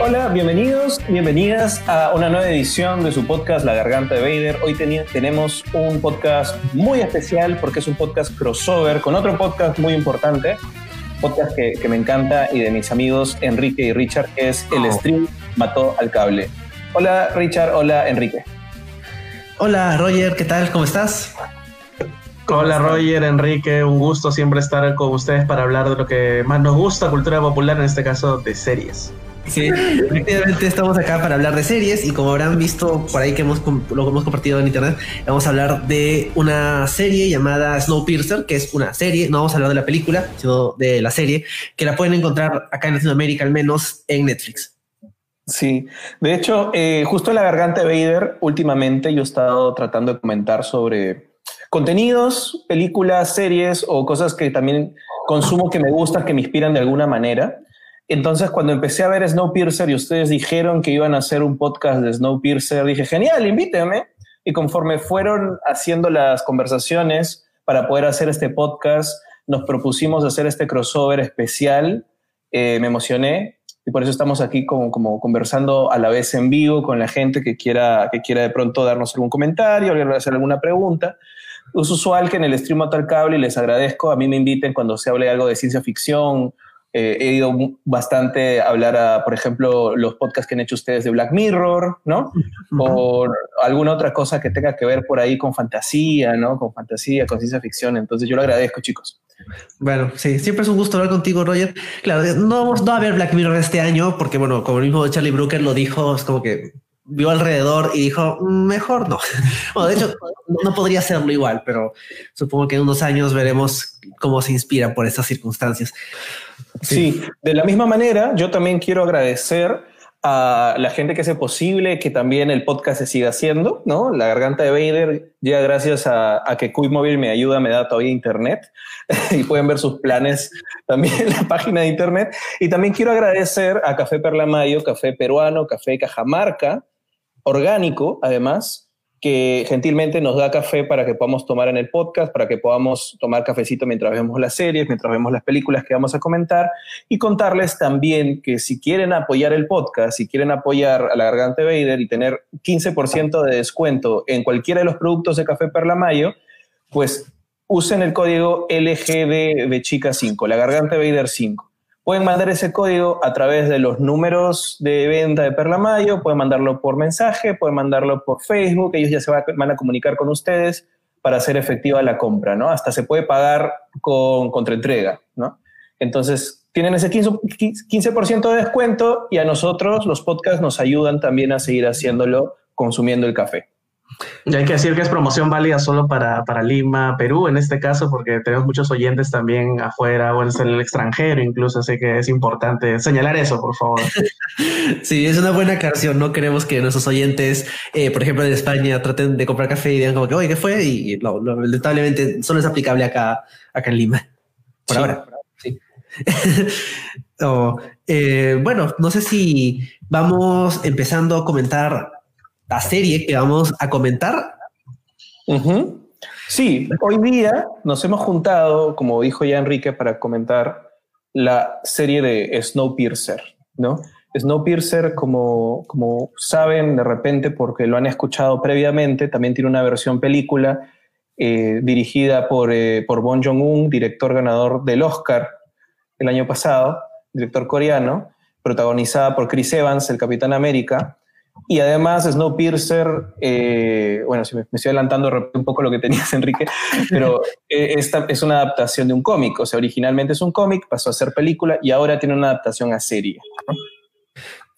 Hola, bienvenidos, bienvenidas a una nueva edición de su podcast La Garganta de Vader. Hoy tenemos un podcast muy especial porque es un podcast crossover con otro podcast muy importante, podcast que, que me encanta y de mis amigos Enrique y Richard, que es El Stream Mató al Cable. Hola Richard, hola Enrique. Hola Roger, ¿qué tal? ¿Cómo estás? Hola Roger, Enrique, un gusto siempre estar con ustedes para hablar de lo que más nos gusta, cultura popular, en este caso de series. Sí, efectivamente estamos acá para hablar de series y como habrán visto por ahí que hemos, lo hemos compartido en internet, vamos a hablar de una serie llamada Snowpiercer, que es una serie, no vamos a hablar de la película, sino de la serie, que la pueden encontrar acá en Latinoamérica al menos en Netflix. Sí, de hecho, eh, justo en la garganta de Vader, últimamente yo he estado tratando de comentar sobre contenidos, películas, series o cosas que también consumo que me gustan, que me inspiran de alguna manera. Entonces, cuando empecé a ver Snowpiercer y ustedes dijeron que iban a hacer un podcast de Snowpiercer, dije, genial, invítenme. Y conforme fueron haciendo las conversaciones para poder hacer este podcast, nos propusimos hacer este crossover especial. Eh, me emocioné, y por eso estamos aquí como, como, conversando a la vez en vivo con la gente que quiera, que quiera de pronto darnos algún comentario, hacer alguna pregunta. Es usual que en el stream tal cable, y les agradezco, a mí me inviten cuando se hable algo de ciencia ficción. Eh, he ido bastante a hablar a, por ejemplo, los podcasts que han hecho ustedes de Black Mirror, ¿no? O alguna otra cosa que tenga que ver por ahí con fantasía, ¿no? Con fantasía, con ciencia ficción. Entonces yo lo agradezco, chicos. Bueno, sí, siempre es un gusto hablar contigo, Roger. Claro, no vamos a ver Black Mirror este año porque, bueno, como el mismo Charlie Brooker lo dijo, es como que vio alrededor y dijo, mejor no. Bueno, de hecho, no podría hacerlo igual, pero supongo que en unos años veremos cómo se inspira por estas circunstancias. Sí. de la misma manera, yo también quiero agradecer a la gente que hace posible que también el podcast se siga haciendo, ¿no? La garganta de Vader llega gracias a, que Móvil me ayuda, me da todavía internet y pueden ver sus planes también en la página de internet. Y también quiero agradecer a Café Perla Mayo, café peruano, café Cajamarca, orgánico además, que gentilmente nos da café para que podamos tomar en el podcast, para que podamos tomar cafecito mientras vemos las series, mientras vemos las películas que vamos a comentar y contarles también que si quieren apoyar el podcast, si quieren apoyar a la Garganta Vader y tener 15% de descuento en cualquiera de los productos de Café Perla Mayo, pues usen el código LGB de chica 5, la Garganta Vader 5 pueden mandar ese código a través de los números de venta de Perla Mayo, pueden mandarlo por mensaje, pueden mandarlo por Facebook, ellos ya se van a comunicar con ustedes para hacer efectiva la compra, ¿no? Hasta se puede pagar con contraentrega, ¿no? Entonces, tienen ese 15%, de descuento y a nosotros los podcasts nos ayudan también a seguir haciéndolo consumiendo el café. Y hay que decir que es promoción válida solo para, para, Lima, Perú, en este caso, porque tenemos muchos oyentes también afuera o en el extranjero incluso, así que es importante señalar eso, por favor. Sí, es una buena canción. No queremos que nuestros oyentes, eh, por ejemplo, en España, traten de comprar café y digan como que, oye, ¿qué fue? Y lamentablemente solo es aplicable acá, acá en Lima. Por ahora. Sí. Eh, bueno, no sé si vamos empezando a comentar la serie que vamos a comentar. Sí, hoy día nos hemos juntado, como dijo ya Enrique, para comentar la serie de Snowpiercer, ¿no? Snowpiercer, como, como saben de repente, porque lo han escuchado previamente, también tiene una versión película eh, dirigida por, eh, por Bon Jong-un, director ganador del Oscar el año pasado, director coreano, protagonizada por Chris Evans, el Capitán América, y además Snowpiercer, eh, bueno, si me, estoy adelantando un poco lo que tenías, Enrique, pero eh, esta es una adaptación de un cómic. O sea, originalmente es un cómic, pasó a ser película y ahora tiene una adaptación a serie.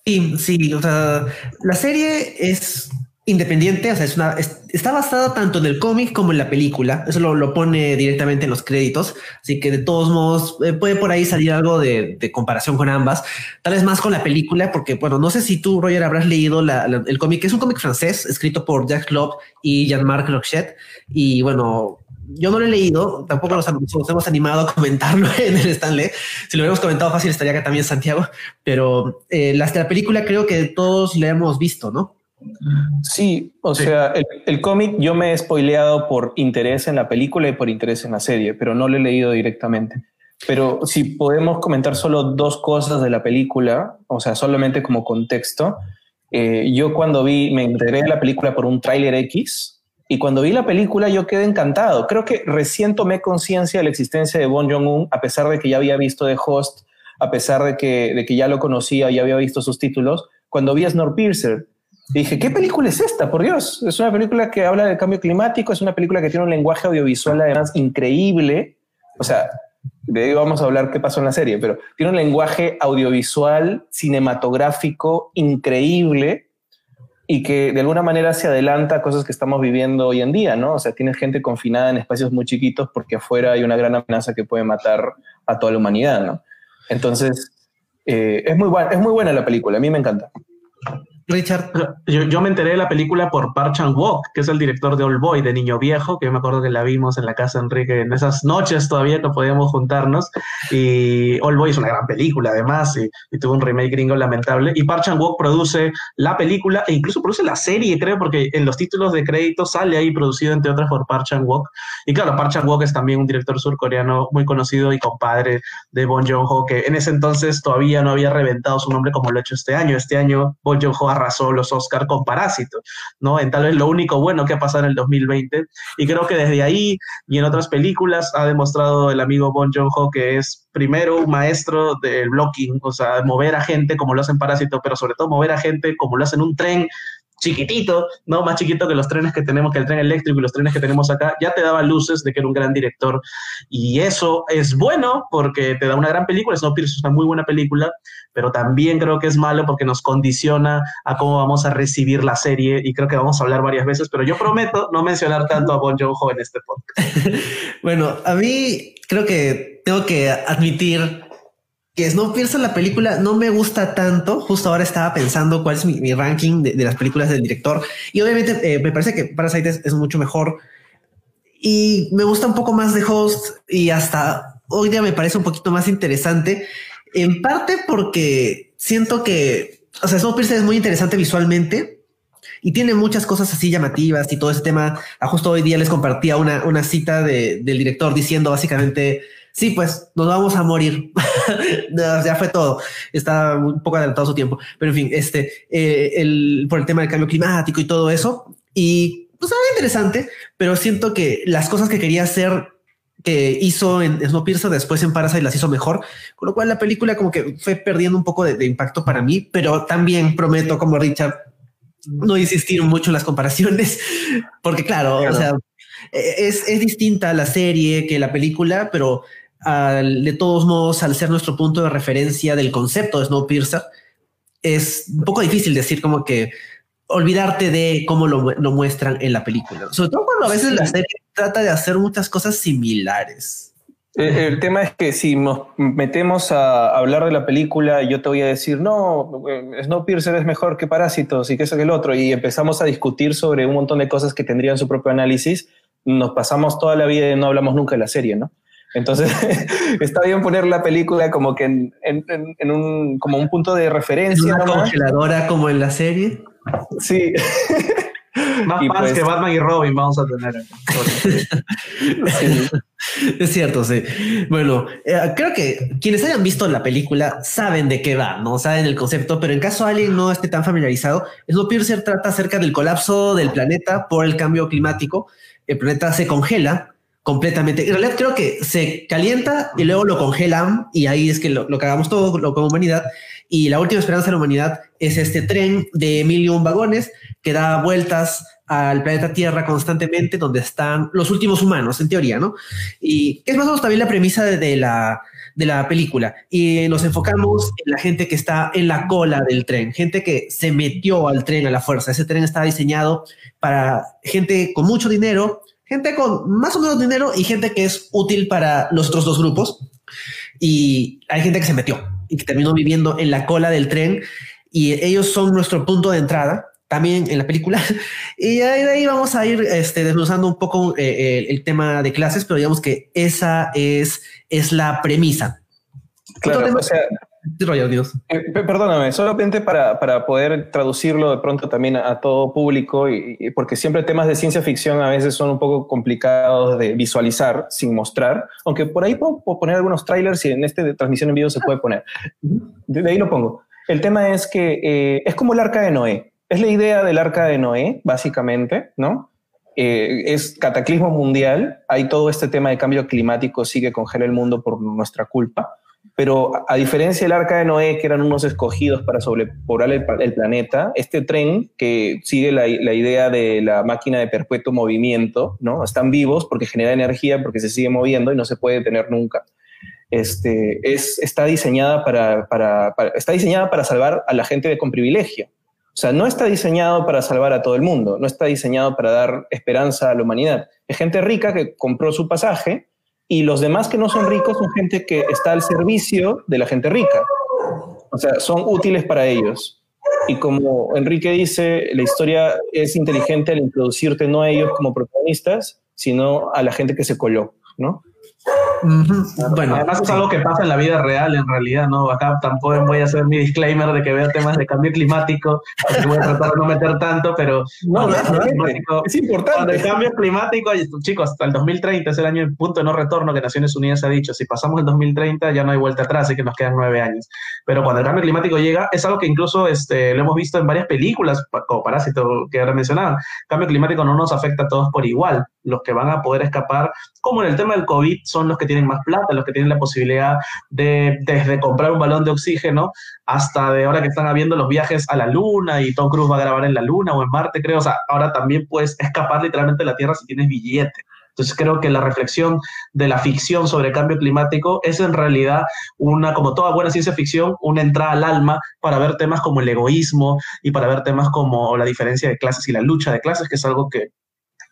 Sí, sí, o sea, la serie es independiente, o sea, es una, está basada tanto en el cómic como en la película. Eso lo, lo, pone directamente en los créditos. Así que de todos modos eh, puede por ahí salir algo de, de, comparación con ambas. Tal vez más con la película, porque bueno, no sé si tú, Roger, habrás leído la, el cómic. Es un cómic francés escrito por Jack Klopp y Jean-Marc Rochette. Y bueno, yo no lo he leído, tampoco nos, hemos animado a comentarlo en el Stanley. Si lo hubiéramos comentado fácil estaría acá también Santiago, pero eh, la, la película creo que todos le hemos visto, ¿no? Sí, o sea, el, cómic yo me he spoileado por interés en la película y por interés en la serie, pero no lo he leído directamente. Pero si podemos comentar solo dos cosas de la película, o sea, solamente como contexto. Eh, yo cuando vi, me enteré de la película por un tráiler X, y cuando vi la película yo quedé encantado. Creo que recién tomé conciencia de la existencia de Bon Jong-un, a pesar de que ya había visto The Host, a pesar de que, de que ya lo conocía, y había visto sus títulos, cuando vi a Snowpiercer. Dije, ¿qué película es esta? Por Dios, es una película que habla del cambio climático, es una película que tiene un lenguaje audiovisual además increíble. O sea, de ahí vamos a hablar qué pasó en la serie, pero tiene un lenguaje audiovisual, cinematográfico increíble y que de alguna manera se adelanta a cosas que estamos viviendo hoy en día, ¿no? O sea, tiene gente confinada en espacios muy chiquitos porque afuera hay una gran amenaza que puede matar a toda la humanidad, ¿no? Entonces, eh, es, muy es muy buena la película, a mí me encanta. Richard. Yo, me enteré de la película por Park Chan-wook, que es el director de Old Boy, de Niño Viejo, que yo me acuerdo que la vimos en la casa de Enrique en esas noches todavía que podíamos juntarnos. Y Old Boy es una gran película, además, y, tuvo un remake gringo lamentable. Y Park Chan-wook produce la película e incluso produce la serie, creo, porque en los títulos de crédito sale ahí producido, entre otras, por Park Chan-wook. Y claro, Park Chan-wook es también un director surcoreano muy conocido y compadre de Bon Joon-ho, que en ese entonces todavía no había reventado su nombre como lo ha hecho este año. Este año Bon Joon-ho arrasó los Oscar con Parásito, ¿no? En tal vez lo único bueno que ha pasado en el 2020. Y creo que desde ahí y en otras películas ha demostrado el amigo Bon Joon-ho que es primero un maestro del blocking, o sea, mover a gente como lo hacen Parásito, pero sobre todo mover a gente como lo hacen un tren chiquitito, ¿no? Más chiquito que los trenes que tenemos, que el tren eléctrico y los trenes que tenemos acá, ya te daba luces de que era un gran director. Y eso es bueno porque te da una gran película, es una muy buena película, pero también creo que es malo porque nos condiciona a cómo vamos a recibir la serie y creo que vamos a hablar varias veces, pero yo prometo no mencionar tanto a Bon Joon-ho en este podcast. bueno, a mí creo que tengo que admitir que Snowpiercer la película no me gusta tanto. Justo ahora estaba pensando cuál es mi, ranking de, las películas del director. Y obviamente eh, me parece que Parasite es, es, mucho mejor. Y me gusta un poco más de Host y hasta hoy día me parece un poquito más interesante. En parte porque siento que, o sea, Snowpiercer es muy interesante visualmente y tiene muchas cosas así llamativas y todo ese tema. A justo hoy día les compartía una, una cita del director diciendo básicamente sí, pues nos vamos a morir. ya fue todo. Está un poco adelantado su tiempo, pero en fin, este, eh, el, por el tema del cambio climático y todo eso. Y pues era interesante, pero siento que las cosas que quería hacer que hizo en Snowpiercer después en Parasite las hizo mejor, con lo cual la película como que fue perdiendo un poco de, impacto para mí, pero también prometo como Richard no insistir mucho en las comparaciones, porque claro, o sea, es, es distinta la serie que la película, pero de todos modos, al ser nuestro punto de referencia del concepto de Snowpiercer, es un poco difícil decir como que olvidarte de cómo lo, muestran en la película. Sobre todo cuando a veces la serie trata de hacer muchas cosas similares. El, tema es que si nos metemos a hablar de la película, yo te voy a decir, no, Snowpiercer es mejor que Parásitos y que eso que el otro, y empezamos a discutir sobre un montón de cosas que tendrían su propio análisis, nos pasamos toda la vida y no hablamos nunca de la serie, ¿no? Entonces, está bien poner la película como que en, un, como un punto de referencia. Una congeladora como en la serie. Sí. Más fans pues que Batman y Robin vamos a tener. Es cierto, sí. Bueno, eh, creo que quienes hayan visto la película saben de qué va, no saben el concepto, pero en caso alguien no esté tan familiarizado, Snowpiercer trata acerca del colapso del planeta por el cambio climático. El planeta se congela completamente. En realidad creo que se calienta y luego lo congelan y ahí es que lo, lo cagamos todo lo, como humanidad. Y la última esperanza de la humanidad es este tren de mil y un vagones que da vueltas al planeta Tierra constantemente, donde están los últimos humanos, en teoría, ¿no? Y es más o menos también la premisa de, la, de la película. Y nos enfocamos en la gente que está en la cola del tren, gente que se metió al tren a la fuerza. Ese tren está diseñado para gente con mucho dinero gente con más o menos dinero y gente que es útil para los otros dos grupos. Y hay gente que se metió y que terminó viviendo en la cola del tren y ellos son nuestro punto de entrada también en la película. Y de ahí vamos a ir este, desglosando un poco eh, el, tema de clases, pero digamos que esa es, es la premisa. Claro, o sea, Eh, perdóname, solamente para, para, poder traducirlo de pronto también a, todo público, y, porque siempre temas de ciencia ficción a veces son un poco complicados de visualizar sin mostrar, aunque por ahí puedo, poner algunos trailers y en este transmisión en vivo se puede poner. De, ahí lo pongo. El tema es que eh, es como el arca de Noé. Es la idea del arca de Noé, básicamente, ¿no? Eh, es cataclismo mundial, hay todo este tema de cambio climático, sigue congela el mundo por nuestra culpa, pero a diferencia del arca de Noé, que eran unos escogidos para sobrepoblar el, planeta, este tren que sigue la, idea de la máquina de perpetuo movimiento, ¿no? Están vivos porque genera energía, porque se sigue moviendo y no se puede detener nunca. Este, es, está, diseñada para, está diseñada para salvar a la gente de con privilegio. O sea, no está diseñado para salvar a todo el mundo, no está diseñado para dar esperanza a la humanidad. Es gente rica que compró su pasaje y los demás que no son ricos son gente que está al servicio de la gente rica. O sea, son útiles para ellos. Y como Enrique dice, la historia es inteligente al introducirte no a ellos como protagonistas, sino a la gente que se coló, ¿no? Bueno, además es algo que pasa en la vida real, en realidad, ¿no? Acá tampoco voy a hacer mi disclaimer de que veo temas de cambio climático, voy a tratar de no meter tanto, pero no, es importante. El cambio climático, chicos, hasta el 2030 es el año en punto de no retorno que Naciones Unidas ha dicho. Si pasamos el 2030 ya no hay vuelta atrás, así que nos quedan nueve años. Pero cuando el cambio climático llega, es algo que incluso este, lo hemos visto en varias películas, como Parásito, que ahora mencionaban. El cambio climático no nos afecta a todos por igual. Los que van a poder escapar, como en el tema del COVID, son los que tienen más plata, los que tienen la posibilidad de desde comprar un balón de oxígeno hasta de ahora que están habiendo los viajes a la Luna y Tom Cruise va a grabar en la Luna o en Marte, creo. O sea, ahora también puedes escapar literalmente de la Tierra si tienes billete. Entonces creo que la reflexión de la ficción sobre cambio climático es en realidad una, como toda buena ciencia ficción, una entrada al alma para ver temas como el egoísmo y para ver temas como la diferencia de clases y la lucha de clases, que es algo que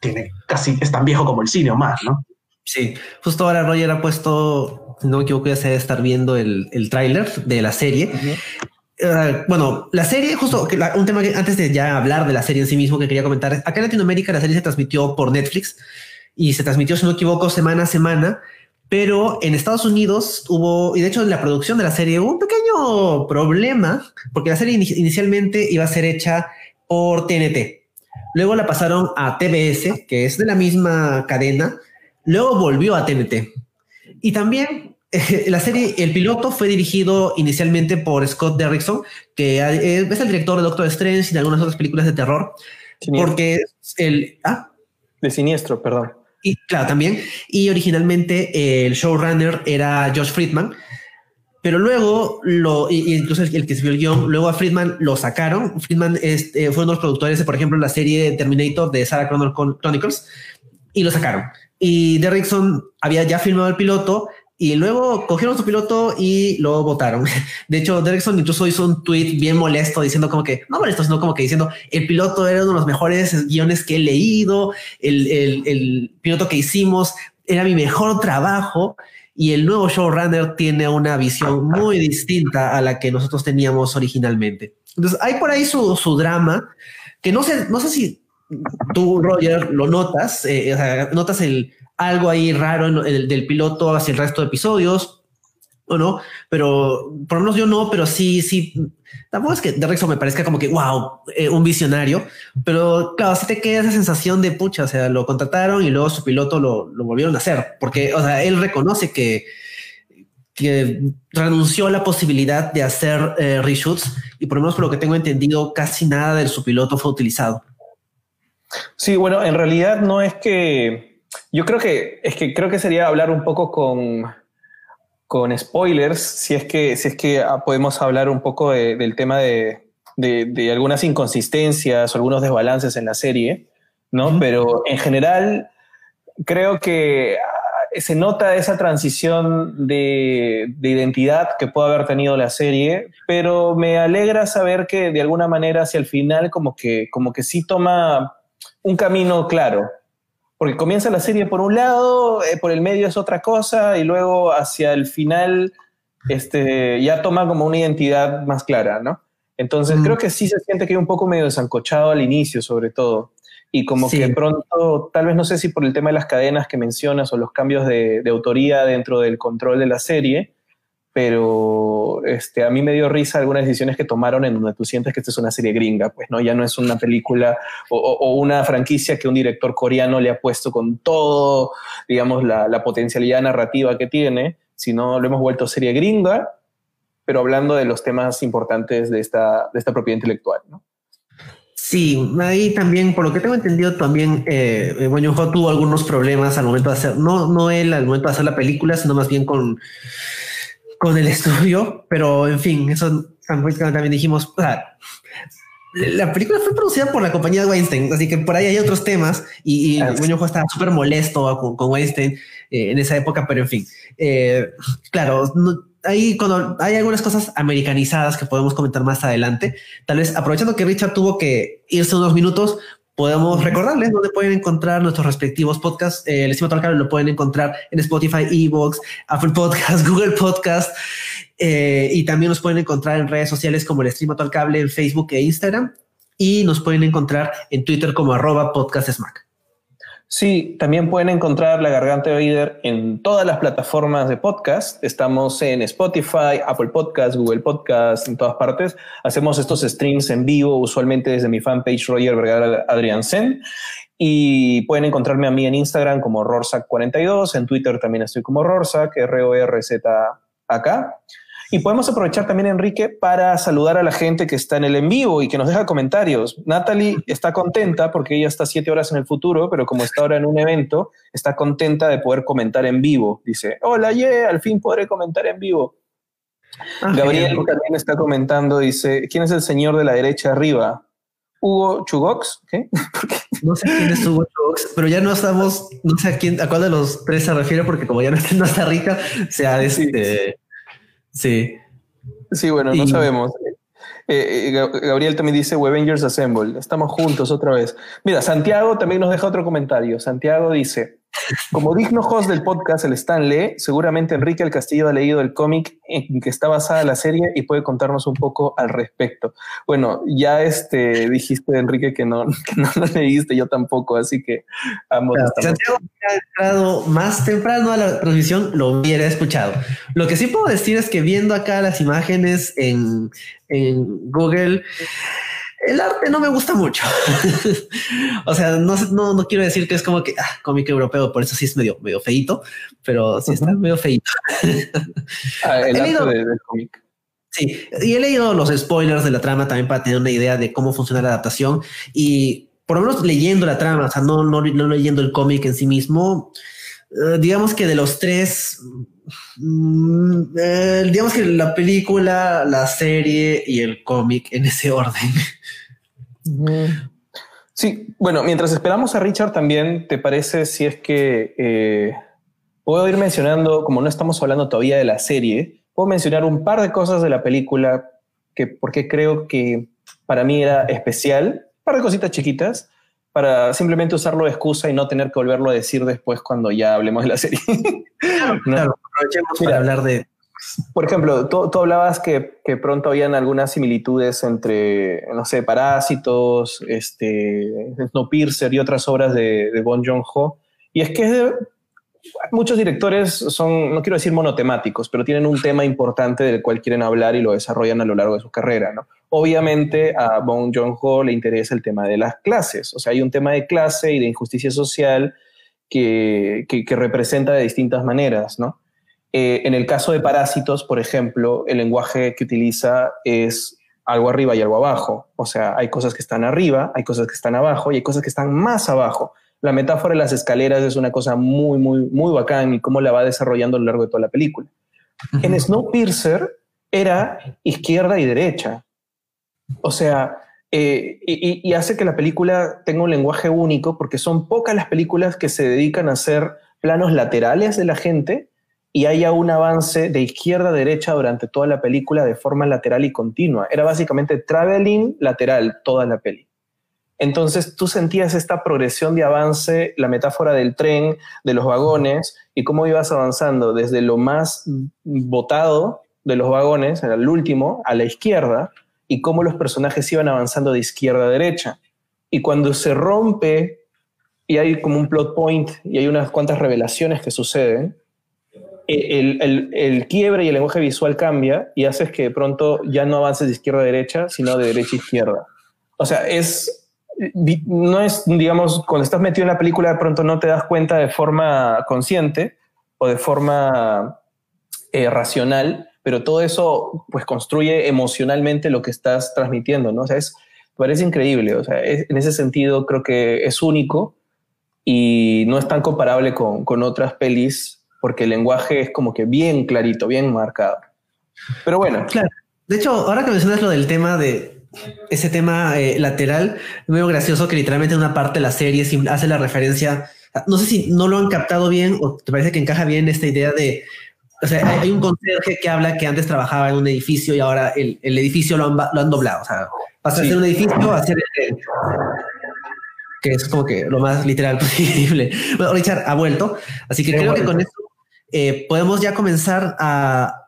tiene casi, es tan viejo como el cine o más, ¿no? Sí, justo ahora Roger ha puesto, no me equivoco, ya se debe estar viendo el, el tráiler de la serie. Eh, bueno, la serie, justo un tema que antes de ya hablar de la serie en sí mismo que quería comentar, acá en Latinoamérica la serie se transmitió por Netflix y se transmitió, si no me equivoco, semana a semana, pero en Estados Unidos hubo, y de hecho en la producción de la serie hubo un pequeño problema, porque la serie inicialmente iba a ser hecha por TNT. Luego la pasaron a TBS, que es de la misma cadena, Luego volvió a TNT. Y también la serie, el piloto fue dirigido inicialmente por Scott Derrickson, que eh, es el director de Doctor Strange y de algunas otras películas de terror. Porque el... Ah. De Siniestro, perdón. Y claro, también. Y originalmente el showrunner era Josh Friedman, pero luego lo, incluso el, que escribió el guion, luego a Friedman lo sacaron. Friedman este, fue uno de los productores de, por ejemplo, la serie Terminator de Sarah Connor Chronicles y lo sacaron. Y Derrickson había ya filmado el piloto y luego cogieron su piloto y lo votaron. De hecho, Derrickson incluso hizo un tweet bien molesto diciendo como que, no molesto, sino como que diciendo, el piloto era uno de los mejores guiones que he leído, el, el, piloto que hicimos era mi mejor trabajo y el nuevo showrunner tiene una visión muy distinta a la que nosotros teníamos originalmente. Entonces, hay por ahí su, su drama que no sé, no sé si tú, Roger, lo notas, eh, o sea, notas el, algo ahí raro del piloto hacia el resto de episodios, o no, pero por lo menos yo no, pero sí, sí, tampoco es que Derrickson me parezca como que, wow, eh, un visionario, pero claro, sí te queda esa sensación de pucha, o sea, lo contrataron y luego su piloto lo, volvieron a hacer, porque, o sea, él reconoce que, que renunció a la posibilidad de hacer eh, reshoots y por lo menos por lo que tengo entendido, casi nada de su piloto fue utilizado. Sí, bueno, en realidad no es que. Yo creo que es que creo que sería hablar un poco con, con spoilers, si es que, si es que ah, podemos hablar un poco del tema de, de, algunas inconsistencias o algunos desbalances en la serie, ¿no? Pero en general, creo que ah, se nota esa transición de, de, identidad que puede haber tenido la serie, pero me alegra saber que de alguna manera hacia el final como que, como que sí toma un camino claro. Porque comienza la serie por un lado, eh, por el medio es otra cosa, y luego hacia el final este, ya toma como una identidad más clara, ¿no? Entonces creo que sí se siente que hay un poco medio desancochado al inicio, sobre todo. Y como que pronto, tal vez no sé si por el tema de las cadenas que mencionas o los cambios de, de autoría dentro del control de la serie, pero este, a mí me dio risa algunas decisiones que tomaron en donde tú sientes que esta es una serie gringa, pues no, ya no es una película o, una franquicia que un director coreano le ha puesto con todo, digamos, la, la, potencialidad narrativa que tiene, sino lo hemos vuelto serie gringa, pero hablando de los temas importantes de esta, de esta propiedad intelectual, ¿no? Sí, ahí también, por lo que tengo entendido, también eh, eh tuvo algunos problemas al momento de hacer, no, no él al momento de hacer la película, sino más bien con, con el estudio, pero en fin, eso también dijimos, o sea, la película fue producida por la compañía de Weinstein, así que por ahí hay otros temas y, y estaba súper molesto con, con Weinstein eh, en esa época, pero en fin, eh, claro, no, ahí cuando hay algunas cosas americanizadas que podemos comentar más adelante, tal vez aprovechando que Richard tuvo que irse unos minutos, podemos recordarles dónde pueden encontrar nuestros respectivos podcasts. Eh, el Estima Cable lo pueden encontrar en Spotify, Evox, Apple Podcast, Google Podcast. Eh, y también nos pueden encontrar en redes sociales como el Stream al Cable en Facebook e Instagram. Y nos pueden encontrar en Twitter como arroba podcast Sí, también pueden encontrar La Garganta de Vader en todas las plataformas de podcast. Estamos en Spotify, Apple Podcast, Google Podcast, en todas partes. Hacemos estos streams en vivo, usualmente desde mi fanpage Roger Vergara Adrián Sen. Y pueden encontrarme a mí en Instagram como Rorsac42, en Twitter también estoy como Rorsac, R-O-R-Z-A-K. Y podemos aprovechar también, Enrique, para saludar a la gente que está en el en vivo y que nos deja comentarios. Natalie está contenta porque ella está siete horas en el futuro, pero como está ahora en un evento, está contenta de poder comentar en vivo. Dice, hola, yeah, al fin podré comentar en vivo. Ah, Gabriel también está comentando, dice, ¿quién es el señor de la derecha arriba? Hugo Chugox, ¿qué? No sé quién es Hugo Chugox, pero ya no estamos, no sé a quién, a cuál de los tres se refiere, porque como ya no está, no está rica, sea este, Sí. Sí, bueno, no sabemos. Eh, eh, Gabriel también dice Webengers Assemble. Estamos juntos otra vez. Mira, Santiago también nos deja otro comentario. Santiago dice: como digno host del podcast, el Stan Lee, seguramente Enrique el Castillo ha leído el cómic en que está basada la serie y puede contarnos un poco al respecto. Bueno, ya este, dijiste, Enrique, que no, que no lo leíste, yo tampoco, así que ambos. Santiago ha entrado más temprano a la transmisión, lo hubiera escuchado. Lo que sí puedo decir es que viendo acá las imágenes en, en Google, el arte no me gusta mucho. o sea, no, no, no, quiero decir que es como que ah, cómic europeo, por eso sí es medio, medio feito, pero sí está medio feito. ah, el arte del cómic. Sí, y he leído los spoilers de la trama también para tener una idea de cómo funciona la adaptación y por lo menos leyendo la trama, o sea, no, no, no leyendo el cómic en sí mismo, eh, digamos que de los tres, mm, eh, digamos que la película, la serie y el cómic en ese orden. Sí, bueno, mientras esperamos a Richard también, ¿te parece si es que eh, puedo ir mencionando, como no estamos hablando todavía de la serie, puedo mencionar un par de cosas de la película que porque creo que para mí era especial, un par de cositas chiquitas, para simplemente usarlo de excusa y no tener que volverlo a decir después cuando ya hablemos de la serie. Claro, aprovechemos para hablar de por ejemplo, tú, hablabas que, que, pronto habían algunas similitudes entre, no sé, Parásitos, este, Snowpiercer y otras obras de, de Bon Joon-ho. Y es que muchos directores son, no quiero decir monotemáticos, pero tienen un tema importante del cual quieren hablar y lo desarrollan a lo largo de su carrera, ¿no? Obviamente a Bon Joon-ho le interesa el tema de las clases, o sea, hay un tema de clase y de injusticia social que, que, que representa de distintas maneras, ¿no? Eh, en el caso de parásitos, por ejemplo, el lenguaje que utiliza es algo arriba y algo abajo. O sea, hay cosas que están arriba, hay cosas que están abajo y hay cosas que están más abajo. La metáfora de las escaleras es una cosa muy, muy, muy bacán y cómo la va desarrollando a lo largo de toda la película. En Snowpiercer era izquierda y derecha. O sea, eh, y, hace que la película tenga un lenguaje único porque son pocas las películas que se dedican a hacer planos laterales de la gente y haya un avance de izquierda a derecha durante toda la película de forma lateral y continua. Era básicamente traveling lateral toda la peli. Entonces tú sentías esta progresión de avance, la metáfora del tren, de los vagones, y cómo ibas avanzando desde lo más botado de los vagones, el último, a la izquierda, y cómo los personajes iban avanzando de izquierda a derecha. Y cuando se rompe y hay como un plot point y hay unas cuantas revelaciones que suceden, el, el, el, quiebre y el lenguaje visual cambia y haces que de pronto ya no avances de izquierda a derecha, sino de derecha a izquierda. O sea, es, no es, digamos, cuando estás metido en la película de pronto no te das cuenta de forma consciente o de forma eh, racional, pero todo eso pues construye emocionalmente lo que estás transmitiendo, ¿no? O sea, es, parece increíble, o sea, en ese sentido creo que es único y no es tan comparable con, con otras pelis porque el lenguaje es como que bien clarito, bien marcado. Pero bueno. Claro. De hecho, ahora que mencionas lo del tema de ese tema eh, lateral, es muy gracioso que literalmente en una parte de la serie hace la referencia. No sé si no lo han captado bien o te parece que encaja bien esta idea de. O sea, hay, un conserje que habla que antes trabajaba en un edificio y ahora el, el edificio lo han, lo han, doblado. O sea, pasa a ser un edificio a ser el, que es como que lo más literal posible. Bueno, Richard ha vuelto, así que creo que con esto eh, podemos ya comenzar a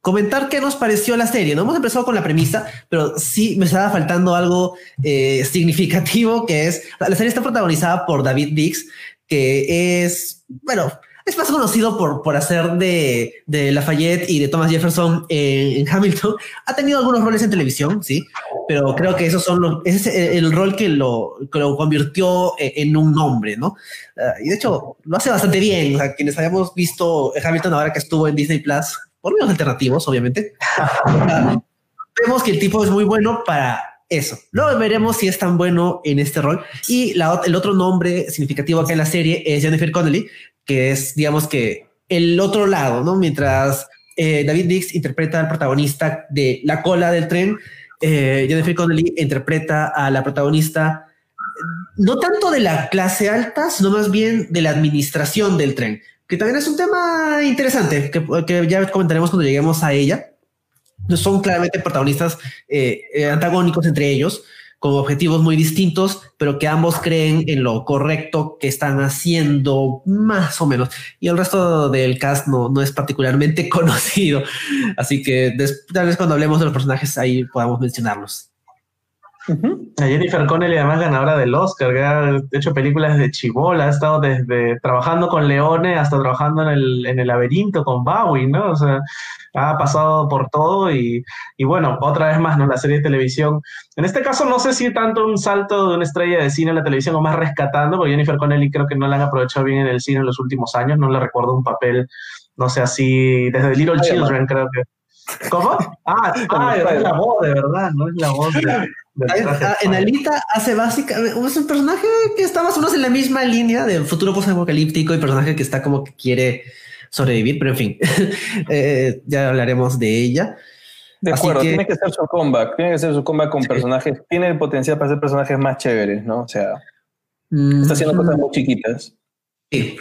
comentar qué nos pareció la serie. No hemos empezado con la premisa, pero sí me estaba faltando algo eh, significativo, que es, la serie está protagonizada por David Dix, que es, bueno, es más conocido por, por hacer de, de Lafayette y de Thomas Jefferson en, Hamilton. Ha tenido algunos roles en televisión, sí, pero creo que esos son los, ese es el rol que lo, que lo convirtió en un nombre, ¿no? Ah, y de hecho, lo hace bastante bien. O sea, quienes habíamos visto Hamilton ahora que estuvo en Disney Plus, por menos alternativos, obviamente, ah, vemos que el tipo es muy bueno para eso. Luego veremos si es tan bueno en este rol. Y la, el otro nombre significativo acá en la serie es Jennifer Connelly, que es, digamos que, el otro lado, ¿no? Mientras eh, David Dix interpreta al protagonista de La cola del tren, eh, Jennifer Connelly interpreta a la protagonista no tanto de la clase alta, sino más bien de la administración del tren, que también es un tema interesante, que, que ya comentaremos cuando lleguemos a ella. Son claramente protagonistas eh, eh antagónicos entre ellos, con objetivos muy distintos, pero que ambos creen en lo correcto que están haciendo, más o menos. Y el resto del cast no, no es particularmente conocido. Así que tal vez cuando hablemos de los personajes ahí podamos mencionarlos. A Jennifer Connelly, además ganadora del Oscar, que ha hecho películas de chivola, ha estado desde trabajando con Leone hasta trabajando en el, en el laberinto con Bowie, ¿no? O sea, ha pasado por todo y, y, bueno, otra vez más, ¿no? La serie de televisión. En este caso, no sé si tanto un salto de una estrella de cine a la televisión o más rescatando, porque Jennifer Connelly creo que no la han aprovechado bien en el cine en los últimos años, no le recuerdo un papel, no sé, así, desde Little Children, creo que. ¿Cómo? Ah, ah es la voz, de verdad, no es la voz de, Ah, en Alita hace básicamente es un personaje que está más o menos en la misma línea de futuro post-apocalíptico y personaje que está como que quiere sobrevivir, pero en fin, eh, ya hablaremos de ella. De acuerdo, tiene que ser su comeback, tiene que ser su comeback con personajes, tiene el potencial para ser personajes más chéveres, ¿no? O sea, está haciendo cosas muy chiquitas. Sí.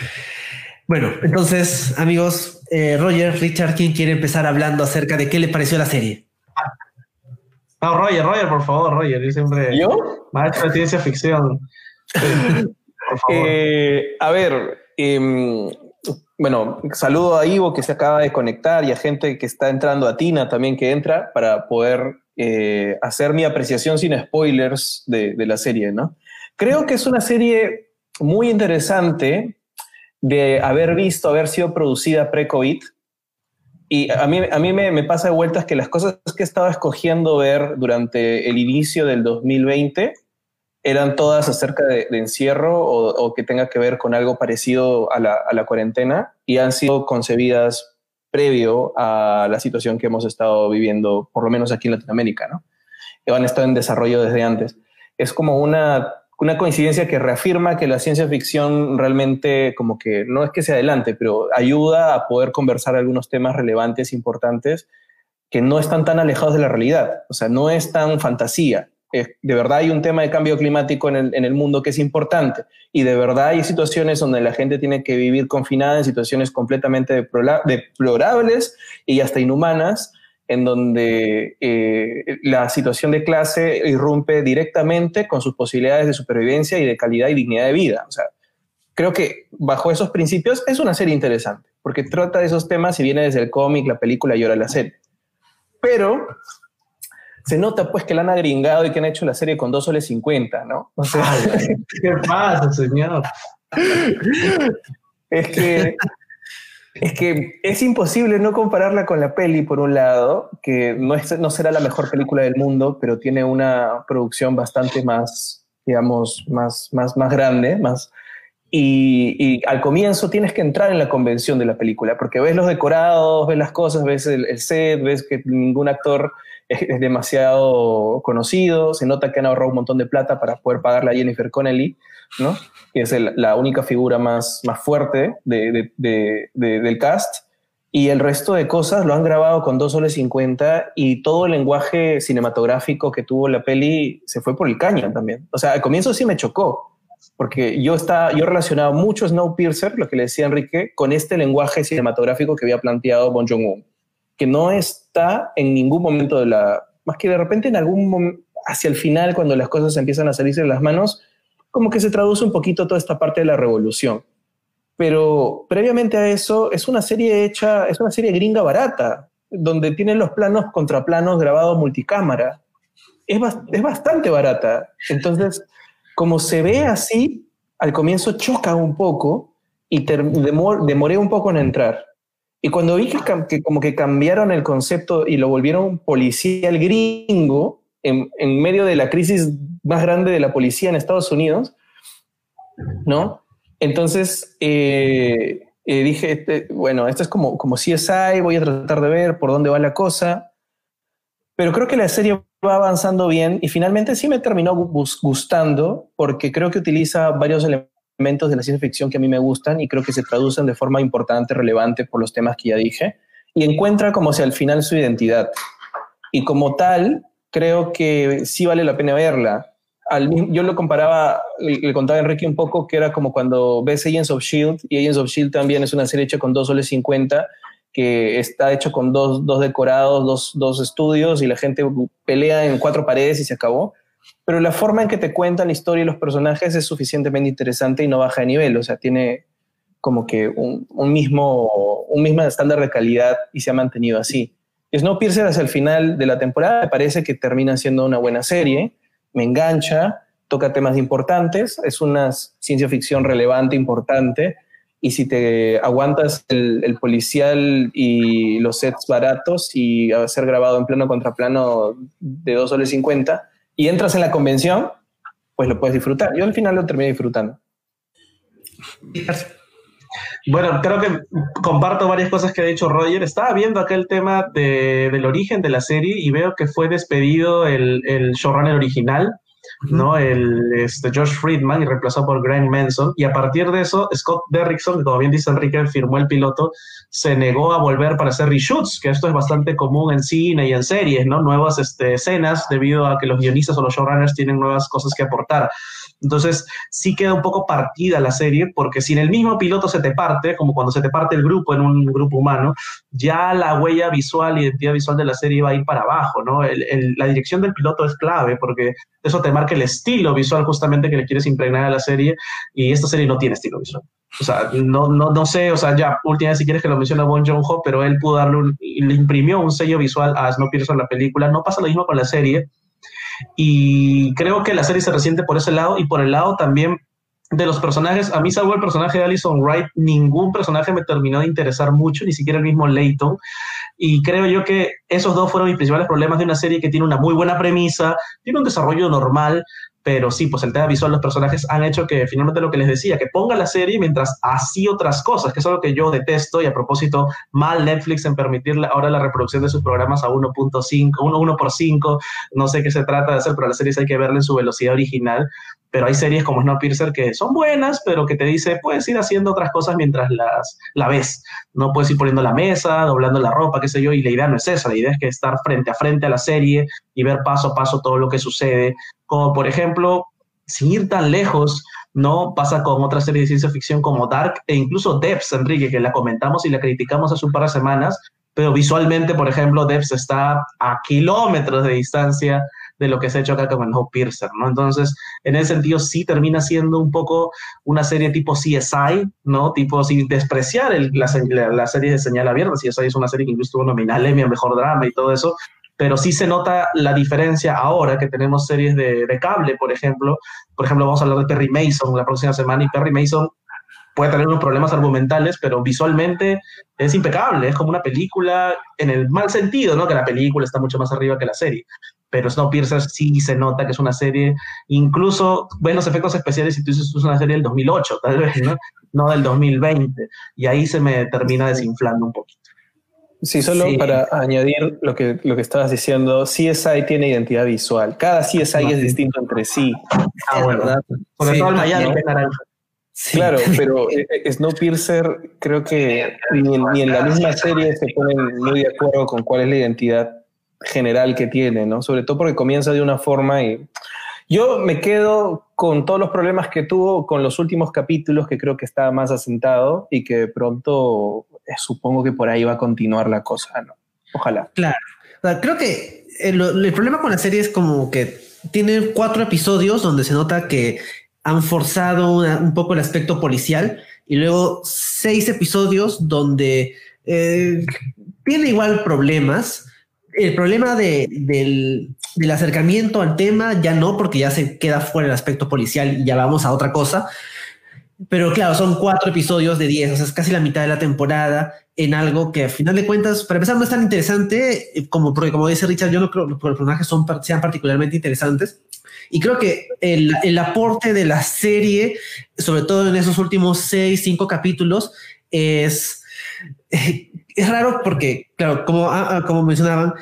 Bueno, entonces, amigos, eh, Roger, Richard, ¿quién quiere empezar hablando acerca de qué le pareció la serie? No, Roger, Roger, por favor, Roger. Yo siempre. ¿Yo? Maestro de ciencia ficción. por favor. Eh, a ver, em, bueno, saludo a Ivo que se acaba de conectar y a gente que está entrando a Tina también que entra para poder eh, hacer mi apreciación sin spoilers de, de la serie, ¿no? Creo que es una serie muy interesante de haber visto, haber sido producida pre-COVID y a mí, a mí me, pasa de vueltas que las cosas que estaba escogiendo ver durante el inicio del 2020 eran todas acerca de, encierro o, que tenga que ver con algo parecido a la, a la, cuarentena y han sido concebidas previo a la situación que hemos estado viviendo, por lo menos aquí en Latinoamérica, ¿no? Que han estado en desarrollo desde antes. Es como una una coincidencia que reafirma que la ciencia ficción realmente como que no es que se adelante, pero ayuda a poder conversar algunos temas relevantes, importantes, que no están tan alejados de la realidad. O sea, no es tan fantasía. de verdad hay un tema de cambio climático en el, en el, mundo que es importante y de verdad hay situaciones donde la gente tiene que vivir confinada en situaciones completamente deplorables y hasta inhumanas en donde eh, la situación de clase irrumpe directamente con sus posibilidades de supervivencia y de calidad y dignidad de vida. O sea, creo que bajo esos principios es una serie interesante, porque trata de esos temas y viene desde el cómic, la película y ahora la serie. Pero se nota pues que la han agringado y que han hecho la serie con dos soles 50, ¿no? O sea, ¿qué pasa, señor? es que Es que es imposible no compararla con la peli, por un lado, que no, es, no será la mejor película del mundo, pero tiene una producción bastante más, digamos, más, más, más grande, más... Y, al comienzo tienes que entrar en la convención de la película, porque ves los decorados, ves las cosas, ves el, el set, ves que ningún actor es, es, demasiado conocido, se nota que han ahorrado un montón de plata para poder pagarle a Jennifer Connelly, ¿no? que es la única figura más, más fuerte de, de, de, del cast. Y el resto de cosas lo han grabado con 2 soles 50 y todo el lenguaje cinematográfico que tuvo la peli se fue por el caño también. O sea, al comienzo sí me chocó, porque yo, estaba, yo relacionaba mucho Snowpiercer, lo que le decía Enrique, con este lenguaje cinematográfico que había planteado Bon Joon-ho, que no está en ningún momento de la... Más que de repente en algún momento, hacia el final, cuando las cosas empiezan a salirse de las manos, como que se traduce un poquito toda esta parte de la revolución. Pero previamente a eso, es una serie hecha, es una serie gringa barata, donde tienen los planos contra planos grabados multicámara. Es, es bastante barata. Entonces, como se ve así, al comienzo choca un poco y demor demoré un poco en entrar. Y cuando vi que, que, como que cambiaron el concepto y lo volvieron policial gringo, en, medio de la crisis más grande de la policía en Estados Unidos, ¿no? Entonces eh, eh, dije, este, bueno, esto es como, como CSI, voy a tratar de ver por dónde va la cosa, pero creo que la serie va avanzando bien y finalmente sí me terminó gustando porque creo que utiliza varios elementos de la ciencia ficción que a mí me gustan y creo que se traducen de forma importante, relevante por los temas que ya dije y encuentra como si al final su identidad. Y como tal, creo que sí vale la pena verla yo lo comparaba, le, contaba a Enrique un poco que era como cuando ves Agents of Shield, y Agents of Shield también es una serie hecha con dos soles 50, que está hecho con dos, dos decorados, dos, dos estudios, y la gente pelea en cuatro paredes y se acabó. Pero la forma en que te cuentan la historia y los personajes es suficientemente interesante y no baja de nivel, o sea, tiene como que un, un mismo, un mismo estándar de calidad y se ha mantenido así. Snowpiercer hacia el final de la temporada me parece que termina siendo una buena serie me engancha, toca temas importantes, es una ciencia ficción relevante, importante, y si te aguantas el, el, policial y los sets baratos y a ser grabado en plano contra plano de 2 soles 50 y entras en la convención, pues lo puedes disfrutar. Yo al final lo terminé disfrutando. Bueno, creo que comparto varias cosas que ha dicho Roger. Estaba viendo aquel tema de, del origen de la serie y veo que fue despedido el, el showrunner original, ¿no? El este, Josh Friedman y reemplazado por Grant Manson. Y a partir de eso, Scott Derrickson, como bien dice Enrique, firmó el piloto, se negó a volver para hacer reshoots, que esto es bastante común en cine y en series, ¿no? Nuevas este, escenas debido a que los guionistas o los showrunners tienen nuevas cosas que aportar. Entonces, sí queda un poco partida la serie, porque si en el mismo piloto se te parte, como cuando se te parte el grupo en un grupo humano, ya la huella visual, identidad visual de la serie va a ir para abajo, ¿no? El, el, la dirección del piloto es clave, porque eso te marca el estilo visual justamente que le quieres impregnar a la serie, y esta serie no tiene estilo visual. O sea, no, no, no sé, o sea, ya, última vez si quieres que lo mencione Bon Joon-ho, pero él pudo darle un, le imprimió un sello visual a Snowpiercer en la película, no pasa lo mismo con la serie, y creo que la serie se resiente por ese lado y por el lado también de los personajes. A mí, salvo el personaje de Alison Wright, ningún personaje me terminó de interesar mucho, ni siquiera el mismo Leighton. Y creo yo que esos dos fueron mis principales problemas de una serie que tiene una muy buena premisa, tiene un desarrollo normal, pero sí, pues el tema visual, los personajes han hecho que finalmente lo que les decía, que ponga la serie mientras así otras cosas, que es algo que yo detesto y a propósito, mal Netflix en permitirle ahora la reproducción de sus programas a 1.5, 1, 1 por 5, no sé qué se trata de hacer, pero las series hay que verla en su velocidad original, pero hay series como Snowpiercer que son buenas, pero que te dice, puedes ir haciendo otras cosas mientras las, la ves, no puedes ir poniendo la mesa, doblando la ropa, qué sé yo, y la idea no es esa, la idea es que estar frente a frente a la serie y ver paso a paso todo lo que sucede, como por ejemplo, sin ir tan lejos, ¿no? Pasa con otra serie de ciencia ficción como Dark e incluso Depths, Enrique, que la comentamos y la criticamos hace un par de semanas, pero visualmente, por ejemplo, Depths está a kilómetros de distancia de lo que se ha hecho acá con el Piercer, ¿no? Entonces, en ese sentido, sí termina siendo un poco una serie tipo CSI, ¿no? Tipo, sin despreciar el, la, la, la, serie de señal abierta, CSI es una serie que incluso tuvo nominal Emmy Mejor Drama y todo eso, pero sí se nota la diferencia ahora que tenemos series de, de, cable, por ejemplo. Por ejemplo, vamos a hablar de Perry Mason la próxima semana y Perry Mason puede tener unos problemas argumentales, pero visualmente es impecable, es como una película en el mal sentido, ¿no? Que la película está mucho más arriba que la serie. Pero Snowpiercer sí se nota que es una serie, incluso ven los efectos especiales y tú dices, es una serie del 2008, tal vez, ¿no? No del 2020. Y ahí se me termina desinflando un poquito. Sí, solo para añadir lo que, lo que estabas diciendo, CSI tiene identidad visual. Cada CSI es distinto entre sí. Ah, bueno. Sobre todo el Miami naranja. Claro, pero eh, eh, Snowpiercer creo que ni en, la misma serie se ponen muy de acuerdo con cuál es la identidad general que tiene, ¿no? Sobre todo porque comienza de una forma y yo me quedo con todos los problemas que tuvo con los últimos capítulos que creo que estaba más asentado y que pronto supongo que por ahí va a continuar la cosa, ¿no? Ojalá. Claro. creo que el, el problema con la serie es como que tiene cuatro episodios donde se nota que han forzado un poco el aspecto policial y luego seis episodios donde eh, tiene igual problemas. El problema de, del, del, acercamiento al tema ya no, porque ya se queda fuera el aspecto policial y ya vamos a otra cosa. Pero claro, son cuatro episodios de diez, o sea, es casi la mitad de la temporada en algo que a final de cuentas, para empezar, no es tan interesante eh, como, porque como dice Richard, yo no creo que los personajes son, sean particularmente interesantes. Y creo que el, el, aporte de la serie, sobre todo en esos últimos seis, cinco capítulos, es, es raro porque, claro, como, ah, ah, como mencionaban,